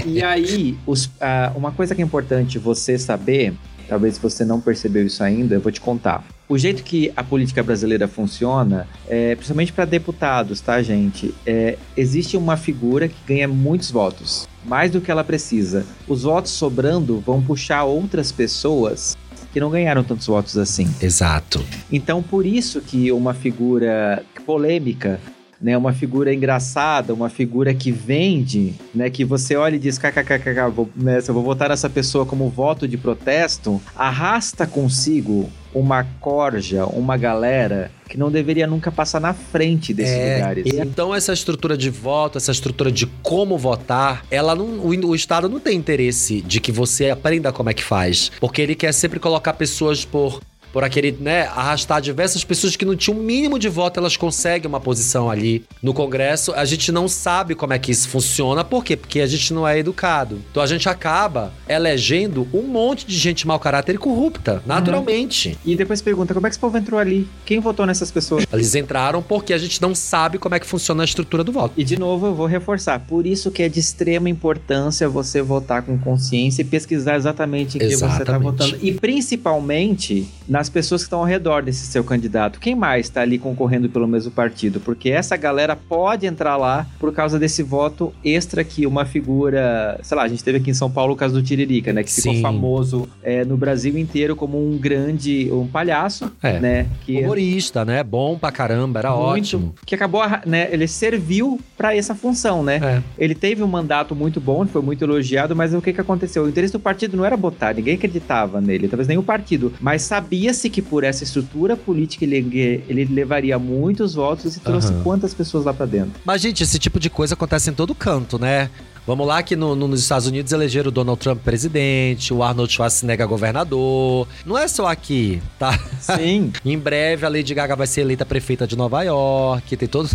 e aí, os, uh, uma coisa que é importante você saber, talvez você não percebeu isso ainda, eu vou te contar. O jeito que a política brasileira funciona, é, principalmente para deputados, tá, gente? É, existe uma figura que ganha muitos votos, mais do que ela precisa. Os votos sobrando vão puxar outras pessoas que não ganharam tantos votos assim. Exato. Então, por isso que uma figura polêmica né, uma figura engraçada, uma figura que vende, né, que você olha e diz, kkkk, vou, né, eu vou votar essa pessoa como voto de protesto, arrasta consigo uma corja, uma galera que não deveria nunca passar na frente desses é, lugares. Então essa estrutura de voto, essa estrutura de como votar, ela não, o, o, Estado não tem interesse de que você aprenda como é que faz, porque ele quer sempre colocar pessoas por por aquele, né, arrastar diversas pessoas que não tinham o um mínimo de voto, elas conseguem uma posição ali no Congresso. A gente não sabe como é que isso funciona, por quê? Porque a gente não é educado. Então a gente acaba elegendo um monte de gente mau caráter e corrupta, naturalmente. Uhum. E depois pergunta, como é que esse povo entrou ali? Quem votou nessas pessoas? Eles entraram porque a gente não sabe como é que funciona a estrutura do voto. E de novo eu vou reforçar, por isso que é de extrema importância você votar com consciência e pesquisar exatamente em que você está votando. E principalmente nas pessoas que estão ao redor desse seu candidato. Quem mais está ali concorrendo pelo mesmo partido? Porque essa galera pode entrar lá por causa desse voto extra que uma figura, sei lá, a gente teve aqui em São Paulo o caso do Tiririca, né? Que Sim. ficou famoso é, no Brasil inteiro como um grande, um palhaço, é. né? Que, Humorista, né? Bom pra caramba, era muito, ótimo. Que acabou, né? Ele serviu para essa função, né? É. Ele teve um mandato muito bom, foi muito elogiado, mas o que que aconteceu? O interesse do partido não era botar, ninguém acreditava nele, talvez nem o partido, mas sabia sabia-se que por essa estrutura política ele, ele levaria muitos votos e trouxe uhum. quantas pessoas lá para dentro. Mas, gente, esse tipo de coisa acontece em todo canto, né? Vamos lá que no, no, nos Estados Unidos elegeram o Donald Trump presidente, o Arnold Schwarzenegger governador. Não é só aqui, tá? Sim. em breve a Lady Gaga vai ser eleita prefeita de Nova York, tem todo...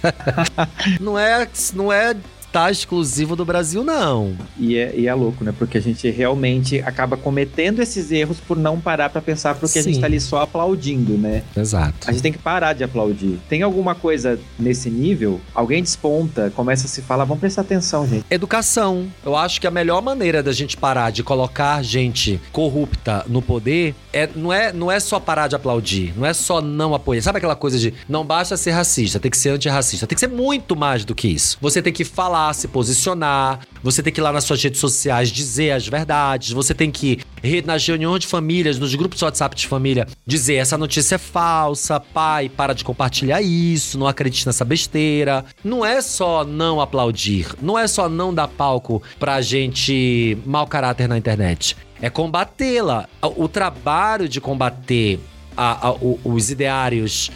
não é, não é tá exclusivo do Brasil, não. E é, e é louco, né? Porque a gente realmente acaba cometendo esses erros por não parar para pensar porque Sim. a gente tá ali só aplaudindo, né? Exato. A gente tem que parar de aplaudir. Tem alguma coisa nesse nível, alguém desponta, começa a se falar, vamos prestar atenção, gente. Educação. Eu acho que a melhor maneira da gente parar de colocar gente corrupta no poder é, não, é, não é só parar de aplaudir, não é só não apoiar. Sabe aquela coisa de não basta ser racista, tem que ser antirracista, tem que ser muito mais do que isso. Você tem que falar se posicionar, você tem que ir lá nas suas redes sociais dizer as verdades, você tem que ir nas reuniões de famílias, nos grupos de WhatsApp de família, dizer essa notícia é falsa, pai, para de compartilhar isso, não acredite nessa besteira. Não é só não aplaudir, não é só não dar palco pra gente mau caráter na internet. É combatê-la. O trabalho de combater a, a, os ideários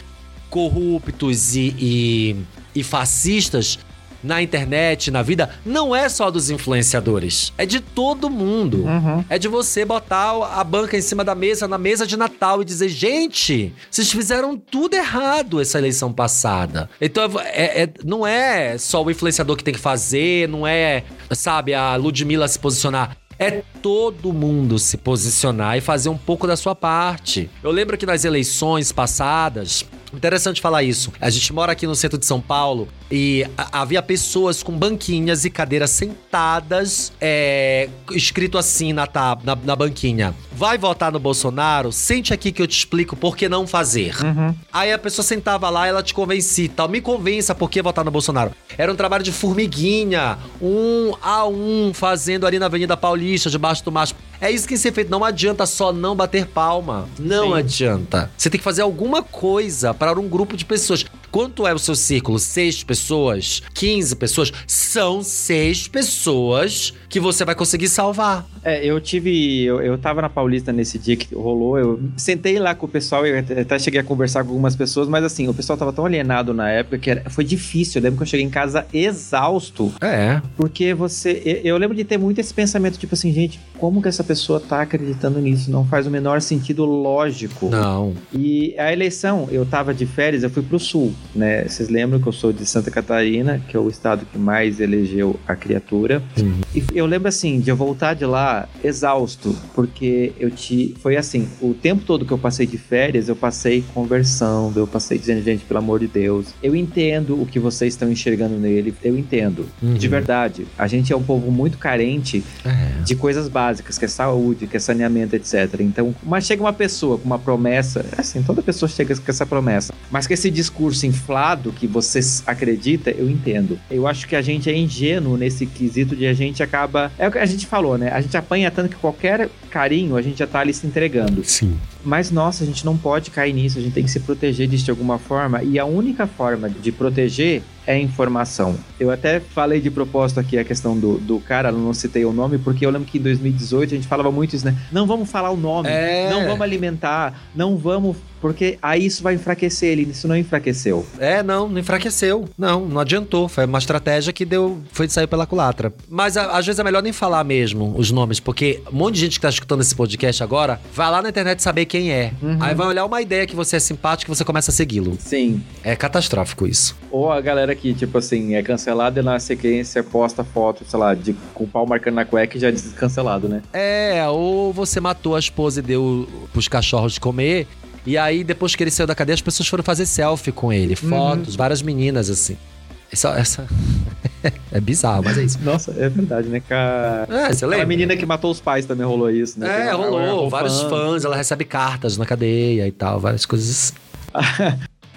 corruptos e, e, e fascistas na internet, na vida, não é só dos influenciadores. É de todo mundo. Uhum. É de você botar a banca em cima da mesa, na mesa de Natal, e dizer: gente, vocês fizeram tudo errado essa eleição passada. Então, é, é, não é só o influenciador que tem que fazer, não é, sabe, a Ludmilla se posicionar. É todo mundo se posicionar e fazer um pouco da sua parte. Eu lembro que nas eleições passadas, Interessante falar isso. A gente mora aqui no centro de São Paulo e havia pessoas com banquinhas e cadeiras sentadas, é, escrito assim na, tab, na, na, banquinha: vai votar no Bolsonaro? Sente aqui que eu te explico por que não fazer. Uhum. Aí a pessoa sentava lá, ela te convencia tal. Me convença por que votar no Bolsonaro. Era um trabalho de formiguinha, um a um, fazendo ali na Avenida Paulista, debaixo do macho. É isso que tem que ser feito. Não adianta só não bater palma. Não Sim. adianta. Você tem que fazer alguma coisa para um grupo de pessoas. Quanto é o seu círculo? Seis pessoas? 15 pessoas? São seis pessoas que você vai conseguir salvar. É, eu tive. Eu, eu tava na Paulista nesse dia que rolou. Eu sentei lá com o pessoal e até cheguei a conversar com algumas pessoas, mas assim, o pessoal tava tão alienado na época que era, foi difícil. Eu lembro que eu cheguei em casa exausto. É. Porque você. Eu, eu lembro de ter muito esse pensamento, tipo assim, gente, como que essa pessoa tá acreditando nisso? Não faz o menor sentido lógico. Não. E a eleição, eu tava de férias, eu fui pro sul né? Vocês lembram que eu sou de Santa Catarina, que é o estado que mais elegeu a criatura. Uhum. E eu lembro assim de eu voltar de lá exausto, porque eu te foi assim, o tempo todo que eu passei de férias, eu passei conversando, eu passei dizendo, gente, pelo amor de Deus, eu entendo o que vocês estão enxergando nele, eu entendo. Uhum. De verdade, a gente é um povo muito carente é. de coisas básicas, que é saúde, que é saneamento, etc. Então, mas chega uma pessoa com uma promessa, assim, toda pessoa chega com essa promessa, mas com esse discurso inflado que você acredita, eu entendo. Eu acho que a gente é ingênuo nesse quesito de a gente acaba. É o que a gente falou, né? A gente apanha tanto que qualquer carinho a gente já tá ali se entregando. Sim. Mas nossa, a gente não pode cair nisso, a gente tem que se proteger disso de alguma forma. E a única forma de proteger é informação. Eu até falei de propósito aqui a questão do, do cara, não citei o nome, porque eu lembro que em 2018 a gente falava muito isso, né? Não vamos falar o nome, é. não vamos alimentar, não vamos. Porque aí isso vai enfraquecer ele. Isso não enfraqueceu. É, não, não enfraqueceu. Não, não adiantou. Foi uma estratégia que deu. Foi de sair pela culatra. Mas a, às vezes é melhor nem falar mesmo os nomes, porque um monte de gente que tá escutando esse podcast agora vai lá na internet saber quem é. Uhum. Aí vai olhar uma ideia que você é simpático e você começa a segui-lo. Sim. É catastrófico isso. Ou a galera que, tipo assim, é cancelada e na sequência posta foto, sei lá, de, com o pau marcando na cueca e já é descancelado, né? É, ou você matou a esposa e deu pros cachorros de comer. E aí, depois que ele saiu da cadeia, as pessoas foram fazer selfie com ele, uhum. fotos, uhum. várias meninas, assim. Essa, essa... é bizarro, mas é isso. Nossa, é verdade, né? A... É, você lembra? A menina que matou os pais também rolou isso, né? É, rolou. Vários fãs, ela recebe cartas na cadeia e tal, várias coisas.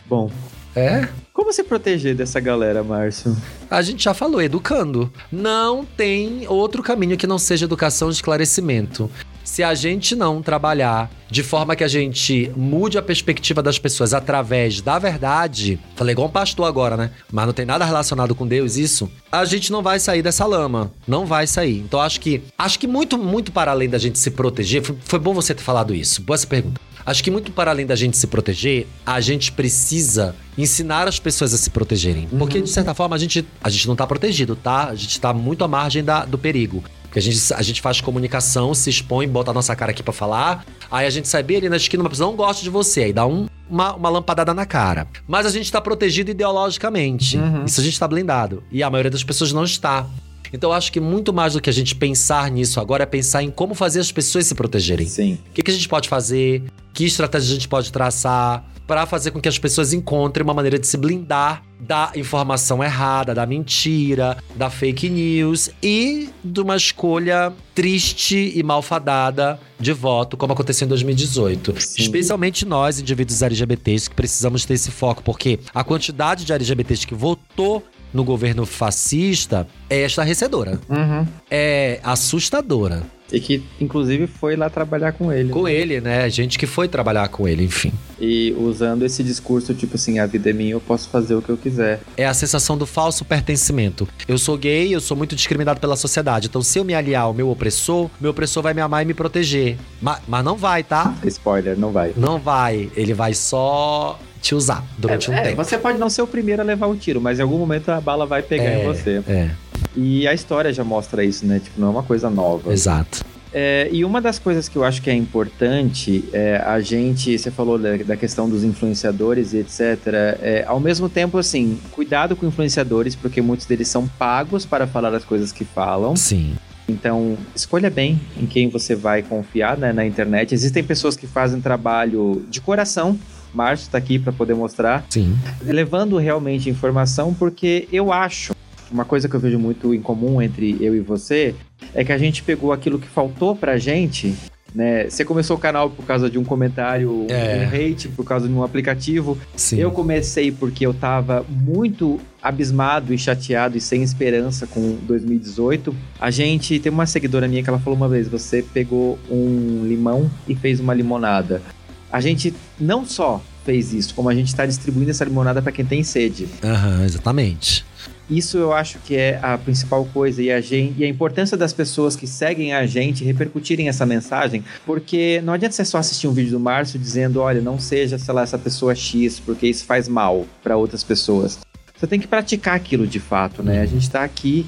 Bom. É? Como se proteger dessa galera, Márcio? A gente já falou, educando. Não tem outro caminho que não seja educação e esclarecimento se a gente não trabalhar de forma que a gente mude a perspectiva das pessoas através da verdade, falei igual um pastor agora, né? Mas não tem nada relacionado com Deus isso, a gente não vai sair dessa lama, não vai sair. Então acho que acho que muito muito para além da gente se proteger, foi, foi bom você ter falado isso. Boa essa pergunta. Acho que muito para além da gente se proteger, a gente precisa ensinar as pessoas a se protegerem. Porque, de certa forma, a gente, a gente não tá protegido, tá? A gente tá muito à margem da, do perigo. Porque a gente, a gente faz comunicação, se expõe, bota a nossa cara aqui para falar. Aí a gente sai bem ali na esquina, uma pessoa não gosta de você. Aí dá um, uma, uma lampadada na cara. Mas a gente tá protegido ideologicamente. Uhum. Isso a gente tá blindado. E a maioria das pessoas não está. Então eu acho que muito mais do que a gente pensar nisso agora é pensar em como fazer as pessoas se protegerem. Sim. O que, que a gente pode fazer? Que estratégia a gente pode traçar para fazer com que as pessoas encontrem uma maneira de se blindar da informação errada, da mentira, da fake news e de uma escolha triste e malfadada de voto, como aconteceu em 2018. Sim. Especialmente nós, indivíduos LGBTs, que precisamos ter esse foco, porque a quantidade de LGBTs que votou no governo fascista é estarrecedora. Uhum. É assustadora. E que, inclusive, foi lá trabalhar com ele. Com né? ele, né? Gente que foi trabalhar com ele, enfim. E usando esse discurso, tipo assim, a vida é minha, eu posso fazer o que eu quiser. É a sensação do falso pertencimento. Eu sou gay, eu sou muito discriminado pela sociedade. Então, se eu me aliar ao meu opressor, meu opressor vai me amar e me proteger. Mas, mas não vai, tá? Spoiler, não vai. Não vai. Ele vai só te usar durante é, um é, tempo. Você pode não ser o primeiro a levar o tiro, mas em algum momento a bala vai pegar é, em você. É. E a história já mostra isso, né? Tipo, não é uma coisa nova. Exato. É, e uma das coisas que eu acho que é importante é a gente, você falou da, da questão dos influenciadores e etc. É, ao mesmo tempo, assim, cuidado com influenciadores, porque muitos deles são pagos para falar as coisas que falam. Sim. Então, escolha bem em quem você vai confiar né, na internet. Existem pessoas que fazem trabalho de coração Márcio está aqui para poder mostrar. Sim. Levando realmente informação, porque eu acho, uma coisa que eu vejo muito em comum entre eu e você, é que a gente pegou aquilo que faltou pra gente né? Você começou o canal por causa de um comentário, é. um hate, por causa de um aplicativo. Sim. Eu comecei porque eu tava muito abismado e chateado e sem esperança com 2018. A gente tem uma seguidora minha que ela falou uma vez: você pegou um limão e fez uma limonada. A gente não só fez isso, como a gente está distribuindo essa limonada para quem tem sede. Aham, exatamente. Isso eu acho que é a principal coisa e a, gente, e a importância das pessoas que seguem a gente repercutirem essa mensagem, porque não adianta você só assistir um vídeo do Márcio dizendo, olha, não seja, sei lá, essa pessoa X, porque isso faz mal para outras pessoas. Você tem que praticar aquilo de fato, né? A gente está aqui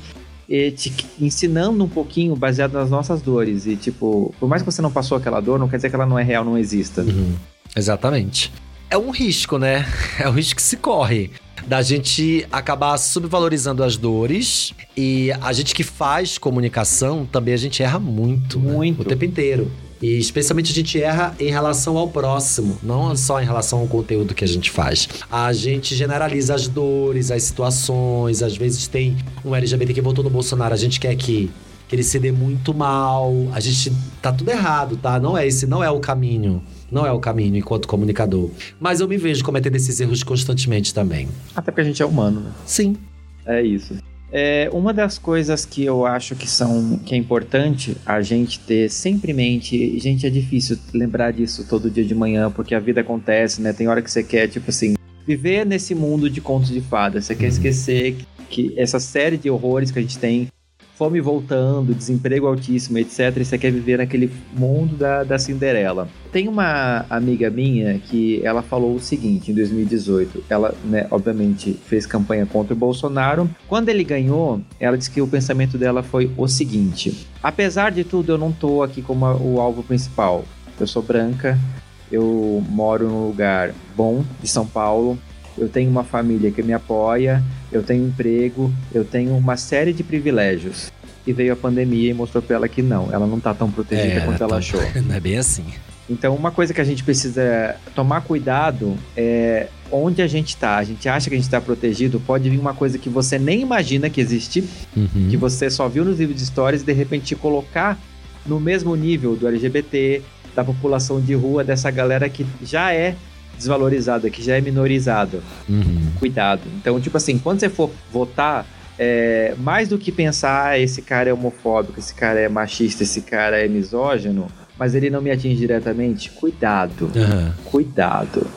te ensinando um pouquinho baseado nas nossas dores. E, tipo, por mais que você não passou aquela dor, não quer dizer que ela não é real, não exista. Uhum. Exatamente. É um risco, né? É o risco que se corre da gente acabar subvalorizando as dores e a gente que faz comunicação também a gente erra muito, muito. Né? o tempo inteiro. E especialmente a gente erra em relação ao próximo, não só em relação ao conteúdo que a gente faz. A gente generaliza as dores, as situações. Às vezes tem um LGBT que votou no Bolsonaro, a gente quer que, que ele se dê muito mal. A gente tá tudo errado, tá? Não é esse, não é o caminho. Não é o caminho enquanto comunicador. Mas eu me vejo cometendo esses erros constantemente também. Até porque a gente é humano, né? Sim. É isso. É, uma das coisas que eu acho que são que é importante a gente ter sempre em mente, gente, é difícil lembrar disso todo dia de manhã, porque a vida acontece, né? Tem hora que você quer, tipo assim, viver nesse mundo de contos de fadas. Você quer uhum. esquecer que essa série de horrores que a gente tem fome voltando, desemprego altíssimo, etc. E você quer viver naquele mundo da, da Cinderela. Tem uma amiga minha que ela falou o seguinte em 2018. Ela, né, obviamente, fez campanha contra o Bolsonaro. Quando ele ganhou, ela disse que o pensamento dela foi o seguinte: apesar de tudo, eu não tô aqui como o alvo principal. Eu sou branca, eu moro num lugar bom de São Paulo, eu tenho uma família que me apoia, eu tenho emprego, eu tenho uma série de privilégios. E veio a pandemia e mostrou para ela que não, ela não está tão protegida é, quanto ela tá... achou. Não é bem assim. Então, uma coisa que a gente precisa tomar cuidado é onde a gente está. A gente acha que a gente está protegido, pode vir uma coisa que você nem imagina que existe, uhum. que você só viu nos livros de histórias e de repente te colocar no mesmo nível do LGBT, da população de rua, dessa galera que já é desvalorizada, que já é minorizada. Uhum. Cuidado. Então, tipo assim, quando você for votar, é, mais do que pensar, ah, esse cara é homofóbico, esse cara é machista, esse cara é misógino, mas ele não me atinge diretamente, cuidado. Uhum. Cuidado.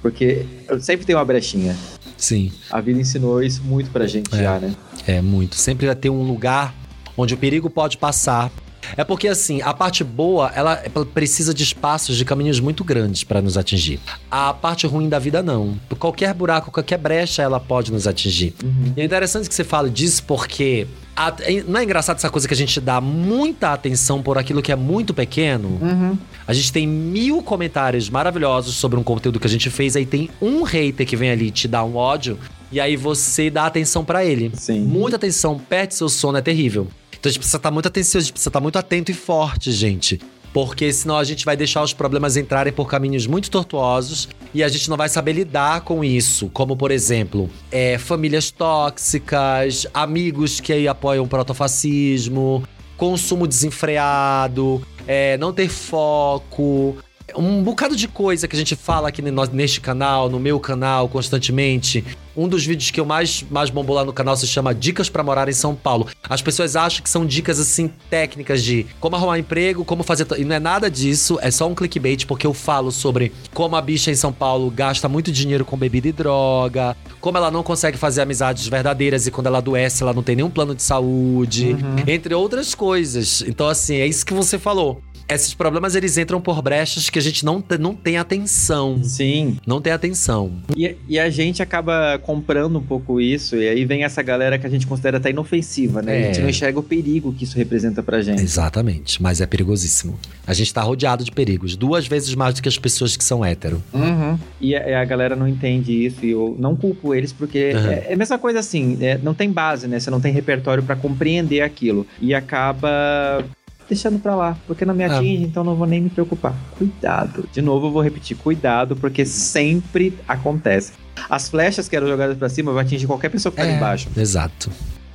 Porque sempre tem uma brechinha. Sim. A vida ensinou isso muito pra gente é, já, né? É, muito. Sempre vai ter um lugar onde o perigo pode passar é porque, assim, a parte boa, ela precisa de espaços, de caminhos muito grandes para nos atingir. A parte ruim da vida, não. Qualquer buraco, qualquer brecha, ela pode nos atingir. Uhum. E é interessante que você fale disso porque a, não é engraçado essa coisa que a gente dá muita atenção por aquilo que é muito pequeno? Uhum. A gente tem mil comentários maravilhosos sobre um conteúdo que a gente fez, aí tem um hater que vem ali te dar um ódio, e aí você dá atenção para ele. Sim. Muita atenção, perde seu sono, é terrível. Então a gente precisa estar muito atencioso, a gente precisa estar muito atento e forte, gente. Porque senão a gente vai deixar os problemas entrarem por caminhos muito tortuosos e a gente não vai saber lidar com isso. Como, por exemplo, é, famílias tóxicas, amigos que apoiam o protofascismo, consumo desenfreado, é, não ter foco, um bocado de coisa que a gente fala aqui neste canal, no meu canal, constantemente. Um dos vídeos que eu mais, mais bombou lá no canal se chama Dicas para Morar em São Paulo. As pessoas acham que são dicas, assim, técnicas de como arrumar emprego, como fazer... E não é nada disso, é só um clickbait, porque eu falo sobre como a bicha em São Paulo gasta muito dinheiro com bebida e droga, como ela não consegue fazer amizades verdadeiras e quando ela adoece, ela não tem nenhum plano de saúde, uhum. entre outras coisas. Então, assim, é isso que você falou esses problemas eles entram por brechas que a gente não, não tem atenção. Sim. Não tem atenção. E, e, a gente acaba comprando um pouco isso, e aí vem essa galera que a gente considera até inofensiva, né? É. A gente não enxerga o perigo que isso representa pra gente. Exatamente, mas é perigosíssimo. A gente tá rodeado de perigos, duas vezes mais do que as pessoas que são hétero. Uhum. E a, a galera não entende isso, e eu não culpo eles, porque uhum. é, é, a mesma coisa assim, é, não tem base, né? Você não tem repertório para compreender aquilo. E acaba deixando pra lá, porque não me Ah. atinge, então não vou nem me preocupar. Cuidado. De novo, eu vou repetir, cuidado, porque sempre acontece. As flechas que eram jogadas pra cima vão atingir qualquer pessoa que tá ali É. embaixo. Exato.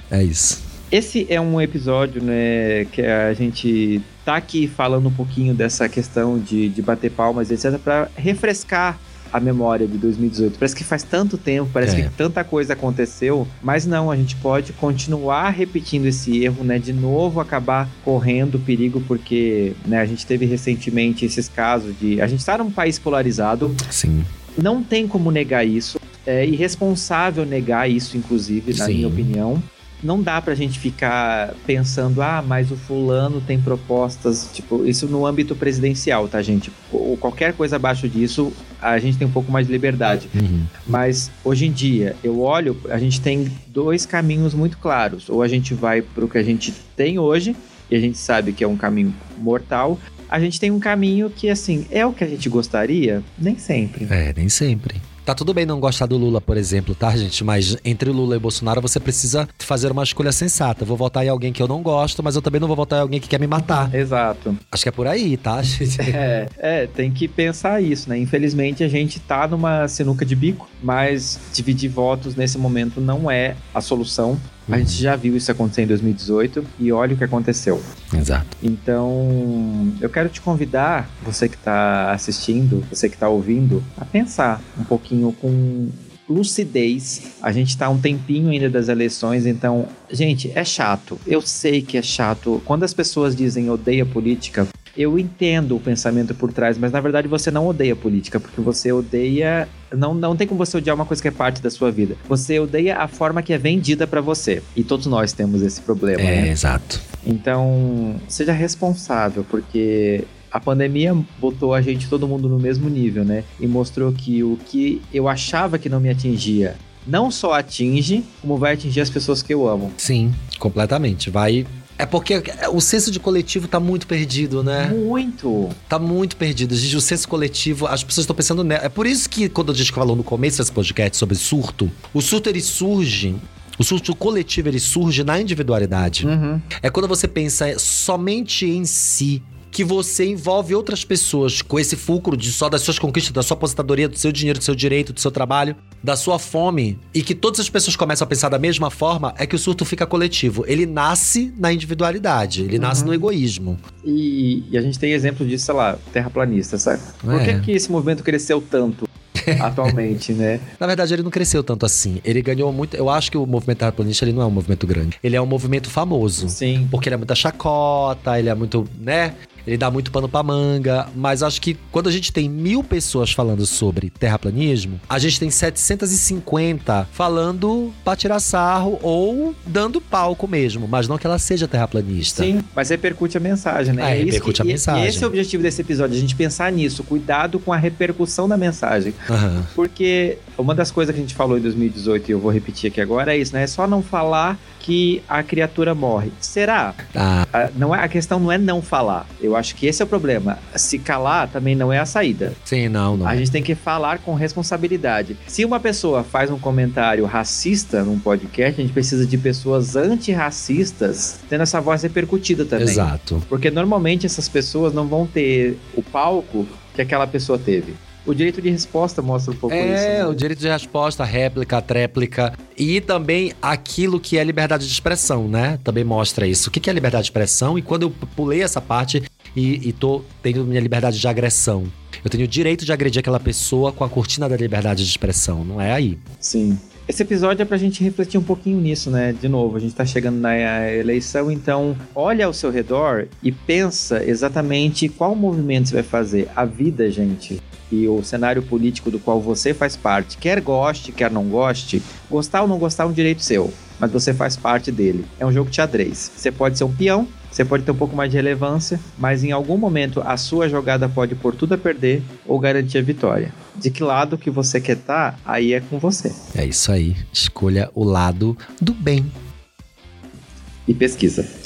É isso. Esse é um episódio, né, que a gente tá aqui falando um pouquinho dessa questão de, de bater palmas, etc, pra refrescar a memória de 2018. Parece que faz tanto tempo, parece É. que tanta coisa aconteceu, mas não, a gente pode continuar repetindo esse erro, né, de novo acabar correndo perigo, porque, né, a gente teve recentemente esses casos de... A gente tá num país polarizado, Sim. não tem como negar isso. É irresponsável negar isso, inclusive, na Sim. minha opinião. Não dá pra gente ficar pensando, ah, mas o fulano tem propostas, tipo, isso no âmbito presidencial, tá, gente? Ou qualquer coisa abaixo disso, a gente tem um pouco mais de liberdade. Uhum. Mas hoje em dia, eu olho, a gente tem dois caminhos muito claros. Ou a gente vai pro que a gente tem hoje, e a gente sabe que é um caminho mortal. A gente tem um caminho que, assim, é o que a gente gostaria? Nem sempre. É, nem sempre. Tá tudo bem não gostar do Lula, por exemplo, tá, gente? Mas entre o Lula e Bolsonaro você precisa fazer uma escolha sensata. Vou votar em alguém que eu não gosto, mas eu também não vou votar em alguém que quer me matar. Exato. Acho que é por aí, tá, gente? É, é, tem que pensar isso, né? Infelizmente a gente tá numa sinuca de bico, mas dividir votos nesse momento não é a solução. A gente já viu isso acontecer em 2018 e olha o que aconteceu. Exato. Então, eu quero te convidar, você que tá assistindo, você que tá ouvindo, a pensar um pouquinho com lucidez. A gente tá um tempinho ainda das eleições, então, gente, é chato. Eu sei que é chato. Quando as pessoas dizem odeia política, eu entendo o pensamento por trás, mas na verdade você não odeia política, porque você odeia. Não, não tem como você odiar uma coisa que é parte da sua vida. Você odeia a forma que é vendida pra você. E todos nós temos esse problema, É, né? exato. Então, seja responsável, porque a pandemia botou a gente, todo mundo, no mesmo nível, né? E mostrou que o que eu achava que não me atingia, não só atinge, como vai atingir as pessoas que eu amo. Sim, completamente. Vai. É porque o senso de coletivo tá muito perdido, né? Muito! Tá muito perdido. Gente, o senso coletivo, as pessoas estão pensando nela. É por isso que quando a gente falou no começo desse podcast sobre surto, o surto ele surge. O surto coletivo ele surge na individualidade. Uhum. É quando você pensa somente em si. Que você envolve outras pessoas com esse fulcro de só das suas conquistas, da sua aposentadoria, do seu dinheiro, do seu direito, do seu trabalho, da sua fome, e que todas as pessoas começam a pensar da mesma forma, é que o surto fica coletivo. Ele nasce na individualidade, ele nasce Uhum. no egoísmo. E, e a gente tem exemplo disso, sei lá, terraplanista, sabe? Por que, É. que esse movimento cresceu tanto atualmente, né? Na verdade, ele não cresceu tanto assim. Ele ganhou muito. Eu acho que o movimento terraplanista ele não é um movimento grande. Ele é um movimento famoso. Sim. Porque ele é muita chacota, ele é muito, né? Ele dá muito pano pra manga. Mas acho que quando a gente tem mil pessoas falando sobre terraplanismo, a gente tem 750 falando pra tirar sarro ou dando palco mesmo. Mas não que ela seja terraplanista. Sim, mas repercute a mensagem, né? É, isso repercute que- a e- mensagem. E esse é o objetivo desse episódio, a gente pensar nisso, cuidado com a repercussão da mensagem. Aham. Porque uma das coisas que a gente falou em 2018 e eu vou repetir aqui agora é isso, né? É só não falar que a criatura morre. Será? Ah, A, não é, a questão não é não falar. Eu acho que esse é o problema. Se calar também não é a saída. sim, não, não. A gente tem que falar com responsabilidade. Se uma pessoa faz um comentário racista num podcast, a gente precisa de pessoas antirracistas tendo essa voz repercutida também. Exato. Porque normalmente essas pessoas não vão ter o palco que aquela pessoa teve. O direito de resposta mostra um pouco isso. É, né? o direito de resposta, réplica, tréplica. E também aquilo que é liberdade de expressão, né? Também mostra isso. O que é liberdade de expressão? E quando eu pulei essa parte e, e tô tendo minha liberdade de agressão. Eu tenho o direito de agredir aquela pessoa com a cortina da liberdade de expressão, não é aí. Sim. Esse episódio é pra gente refletir um pouquinho nisso, né? De novo, a gente tá chegando na eleição, então olha ao seu redor e pensa exatamente qual movimento você vai fazer. A vida, gente, e o cenário político do qual você faz parte, quer goste, quer não goste, gostar ou não gostar é um direito seu, mas você faz parte dele. É um jogo de xadrez. Você pode ser um peão, você pode ter um pouco mais de relevância, mas em algum momento a sua jogada pode pôr tudo a perder ou garantir a vitória. De que lado que você quer estar, aí é com você. É isso aí. Escolha o lado do bem. E pesquisa.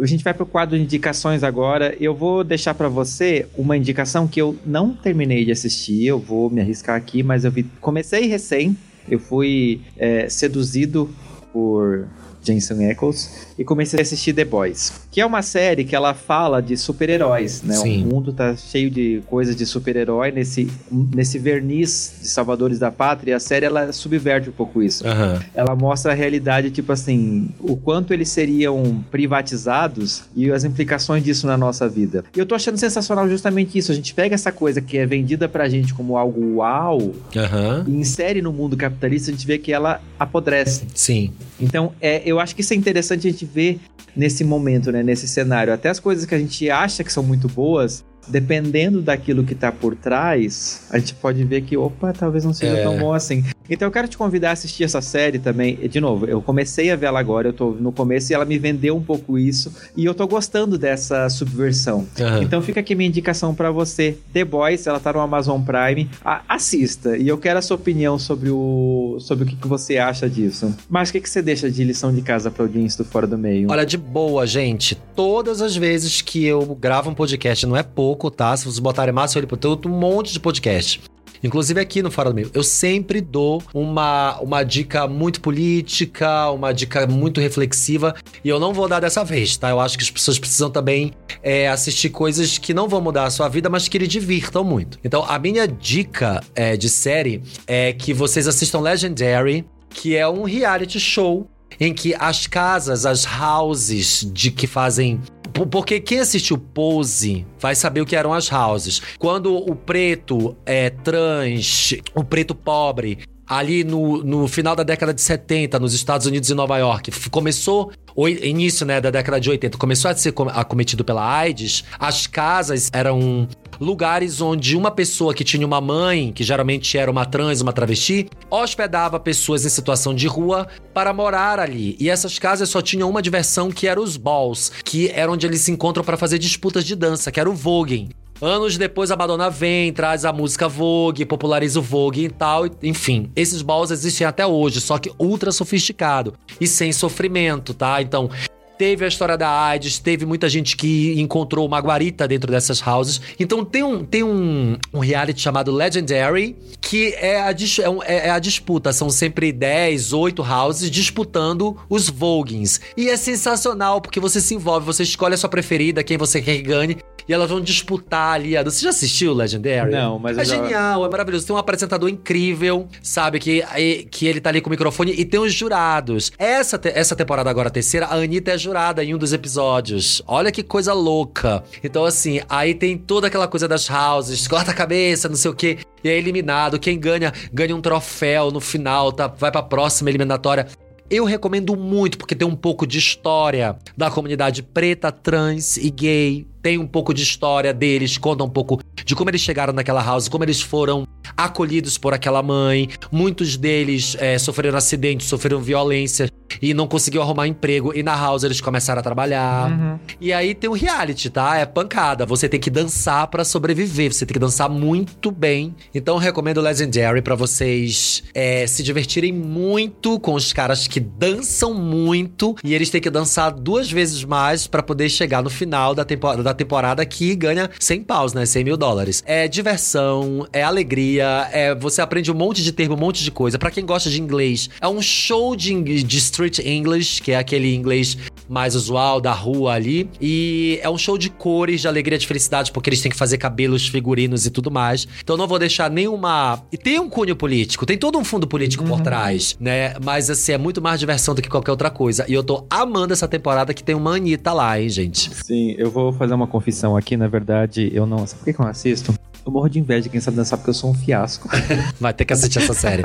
A gente vai pro quadro de indicações agora. Eu vou deixar pra você uma indicação que eu não terminei de assistir. Eu vou me arriscar aqui, mas eu vi. Comecei recém. Eu fui é, seduzido por Jensen Ackles e comecei a assistir The Boys, que é uma série que ela fala de super-heróis, né? Sim. O mundo tá cheio de coisas de super-herói nesse, nesse verniz de salvadores da pátria, e a série ela subverte um pouco isso. Aham. Ela mostra a realidade, tipo assim, o quanto eles seriam privatizados e as implicações disso na nossa vida. E eu tô achando sensacional justamente isso. A gente pega essa coisa que é vendida pra gente como algo uau Aham. e insere no mundo capitalista, a gente vê que ela apodrece. Sim. Então, é, eu acho que isso é interessante a gente ver nesse momento, né, nesse cenário. Até as coisas que a gente acha que são muito boas, dependendo daquilo que tá por trás, a gente pode ver que, opa, talvez não seja É. tão bom assim. Então, eu quero te convidar a assistir essa série também. De novo, eu comecei a ver ela agora, eu tô no começo e ela me vendeu um pouco isso, e eu tô gostando dessa subversão. Aham. Então fica aqui minha indicação pra você. The Boys, ela tá no Amazon Prime. A- assista. E eu quero a sua opinião sobre o sobre o que, que você acha disso. Mas o que, que você deixa de lição de casa pra audiência do Fora do Meio? Olha, de boa, gente. Todas as vezes que eu gravo um podcast, não é pouco, tá? Se vocês botarem massa, eu tenho um monte de podcast. Inclusive aqui no Fora do Meio, eu sempre dou uma, uma dica muito política, uma dica muito reflexiva, e eu não vou dar dessa vez, tá? Eu acho que as pessoas precisam também é, assistir coisas que não vão mudar a sua vida, mas que lhe divirtam muito. Então, a minha dica é, de série é que vocês assistam Legendary, que é um reality show em que as casas, as houses de que fazem porque quem assistiu Pose vai saber o que eram as houses. Quando o preto é trans, o preto pobre, ali no, no final da década de 70, nos Estados Unidos e Nova York, começou, o início né, da década de 80, começou a ser com- acometido pela AIDS, as casas eram lugares onde uma pessoa que tinha uma mãe, que geralmente era uma trans, uma travesti, hospedava pessoas em situação de rua para morar ali. E essas casas só tinham uma diversão que era os balls, que era onde eles se encontram para fazer disputas de dança, que era o voguing. Anos depois a Madonna vem, traz a música Vogue, populariza o Vogue e tal, enfim. Esses balls existem até hoje, só que ultra sofisticado e sem sofrimento, tá? Então, Teve a história da AIDS, teve muita gente que encontrou uma guarita dentro dessas houses. Então tem um, tem um, um reality chamado Legendary, que é a, é é- é a disputa. São sempre 10, 8 houses disputando os Voguings. E é sensacional, porque você se envolve, você escolhe a sua preferida, quem você quer que ganhe. E elas vão disputar ali. a- Você já assistiu Legendary? Não, mas É já- genial, é maravilhoso. Tem um apresentador incrível, sabe? Que, que ele tá ali com o microfone e tem os jurados. Essa, te- essa temporada agora, terceira, a Anitta é jurada em um dos episódios. Olha que coisa louca. Então, assim, aí tem toda aquela coisa das houses, corta a cabeça, não sei o quê. E é eliminado. Quem ganha, ganha um troféu no final, tá? Vai pra próxima eliminatória. Eu recomendo muito, porque tem um pouco de história da comunidade preta, trans e gay. Tem um pouco de história deles, conta um pouco de como eles chegaram naquela house, como eles foram acolhidos por aquela mãe. Muitos deles é, sofreram acidentes, sofreram violência e não conseguiu arrumar emprego. E na house eles começaram a trabalhar. Uhum. E aí tem o reality, tá? É pancada. Você tem que dançar pra sobreviver. Você tem que dançar muito bem. Então eu recomendo Legendary pra vocês é, se divertirem muito com os caras que dançam muito. E eles têm que dançar duas vezes mais pra poder chegar no final da, tempo da temporada que ganha 100 paus, né? 100 mil dólares. É diversão, é alegria, é você aprende um monte de termo, um monte de coisa. Pra quem gosta de inglês, é um show de, de street English, que é aquele inglês mais usual da rua ali. E é um show de cores, de alegria, de felicidade, porque eles têm que fazer cabelos, figurinos e tudo mais. Então não vou deixar nenhuma. E tem um cunho político, tem todo um fundo político por trás, né? Mas assim, é muito mais diversão do que qualquer outra coisa. E eu tô amando essa temporada que tem uma Anitta lá, hein, gente? Sim, eu vou fazer uma confissão aqui. Na verdade, eu não. Sabe por que eu não assisto? Eu morro de inveja de quem sabe dançar porque eu sou um fiasco. Vai ter que assistir essa série.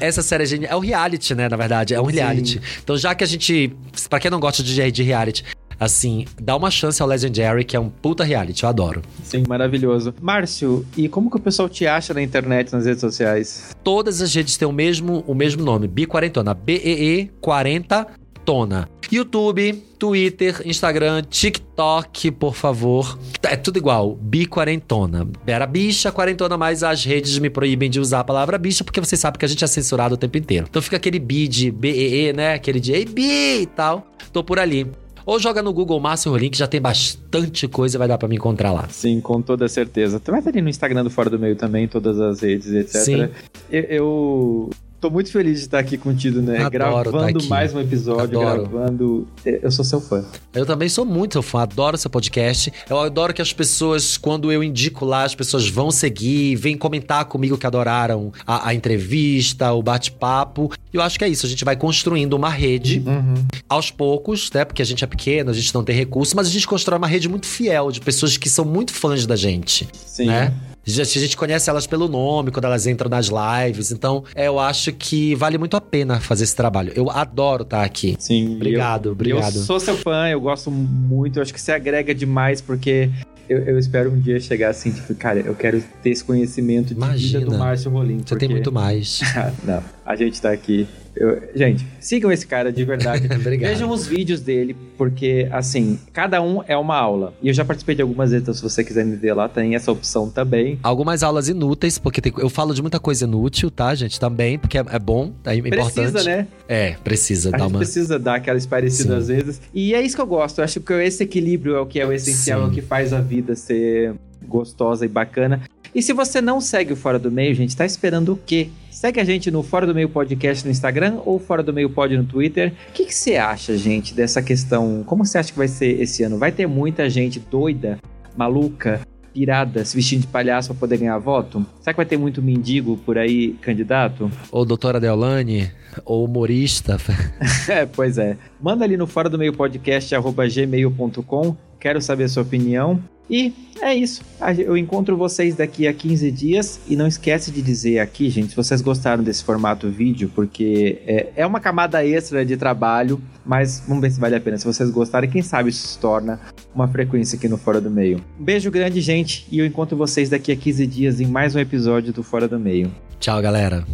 Essa série é genial. É um reality, né? Na verdade, é um Sim. reality. Então, já que a gente. Pra quem não gosta de, de reality, assim, dá uma chance ao Legendary, que é um puta reality. Eu adoro. Sim, maravilhoso. Márcio, e como que o pessoal te acha na internet, nas redes sociais? Todas as redes têm o mesmo, o mesmo nome: Bi40tona. B-E-E 40 Tona. YouTube, Twitter, Instagram, TikTok, por favor. É tudo igual, Bi40tona. Era bicha, quarentona, mas as redes me proíbem de usar a palavra bicha, porque você sabe que a gente é censurado o tempo inteiro. Então fica aquele bi de B-E-E, né? Aquele de Ei, Bi e tal. Tô por ali. Ou joga no Google Márcio Rolim, que já tem bastante coisa, vai dar pra me encontrar lá. Sim, com toda certeza. Tu vai estar ali no Instagram do Fora do Meio também, todas as redes, etc. Sim. Eu, eu Tô muito feliz de estar aqui contigo, né? Adoro gravando tá aqui. mais um episódio, Adoro. gravando. Eu sou seu fã. Eu também sou muito seu fã, adoro seu podcast. Eu adoro que as pessoas, quando eu indico lá, as pessoas vão seguir, vêm comentar comigo que adoraram a, a entrevista, o bate-papo. E eu acho que é isso, a gente vai construindo uma rede Uhum. aos poucos, né? Porque a gente é pequeno, a gente não tem recurso, mas a gente constrói uma rede muito fiel de pessoas que são muito fãs da gente, Sim. né? A gente a gente conhece elas pelo nome, quando elas entram nas lives. Então, é, eu acho que vale muito a pena fazer esse trabalho. Eu adoro estar aqui. Sim. Obrigado, eu, obrigado. Eu sou seu fã, eu gosto muito. Eu acho que você agrega demais, porque eu, eu espero um dia chegar assim, tipo, cara, eu quero ter esse conhecimento de vida Imagina. do Márcio Rolim. Você porque... tem muito mais. Não, a gente tá aqui. Eu- gente, sigam esse cara de verdade. Obrigado. Vejam os vídeos dele, porque, assim, cada um é uma aula. E eu já participei de algumas vezes, então se você quiser me ver lá, tem essa opção também. Algumas aulas inúteis, porque tem- eu falo de muita coisa inútil, tá, gente? Também, porque é, é bom, é importante. Precisa, né? É, precisa A dar uma. precisa dar aquela esparecida Sim. às vezes. E é isso que eu gosto. Eu acho que esse equilíbrio é o que é o essencial, Sim. é o que faz a vida ser gostosa e bacana. E se você não segue o Fora do Meio, gente, tá esperando o quê? Segue a gente no Fora do Meio Podcast no Instagram ou Fora do Meio Pod no Twitter. O que você acha, gente, dessa questão? Como você acha que vai ser esse ano? Vai ter muita gente doida, maluca, pirada, se vestindo de palhaço pra poder ganhar voto? Será que vai ter muito mendigo por aí, candidato? Ou doutora Deolane, ou humorista. É, pois é. Manda ali no fora do meio podcast arroba gmail.com. Quero saber a sua opinião. E é isso. Eu encontro vocês daqui a 15 dias. E não esquece de dizer aqui, gente, se vocês gostaram desse formato vídeo, porque é, é uma camada extra de trabalho, mas vamos ver se vale a pena. Se vocês gostarem, quem sabe isso se torna uma frequência aqui no Fora do Meio. Um beijo grande, gente, e eu encontro vocês daqui a 15 dias em mais um episódio do Fora do Meio. Tchau, galera.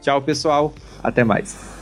Tchau, pessoal. Até mais.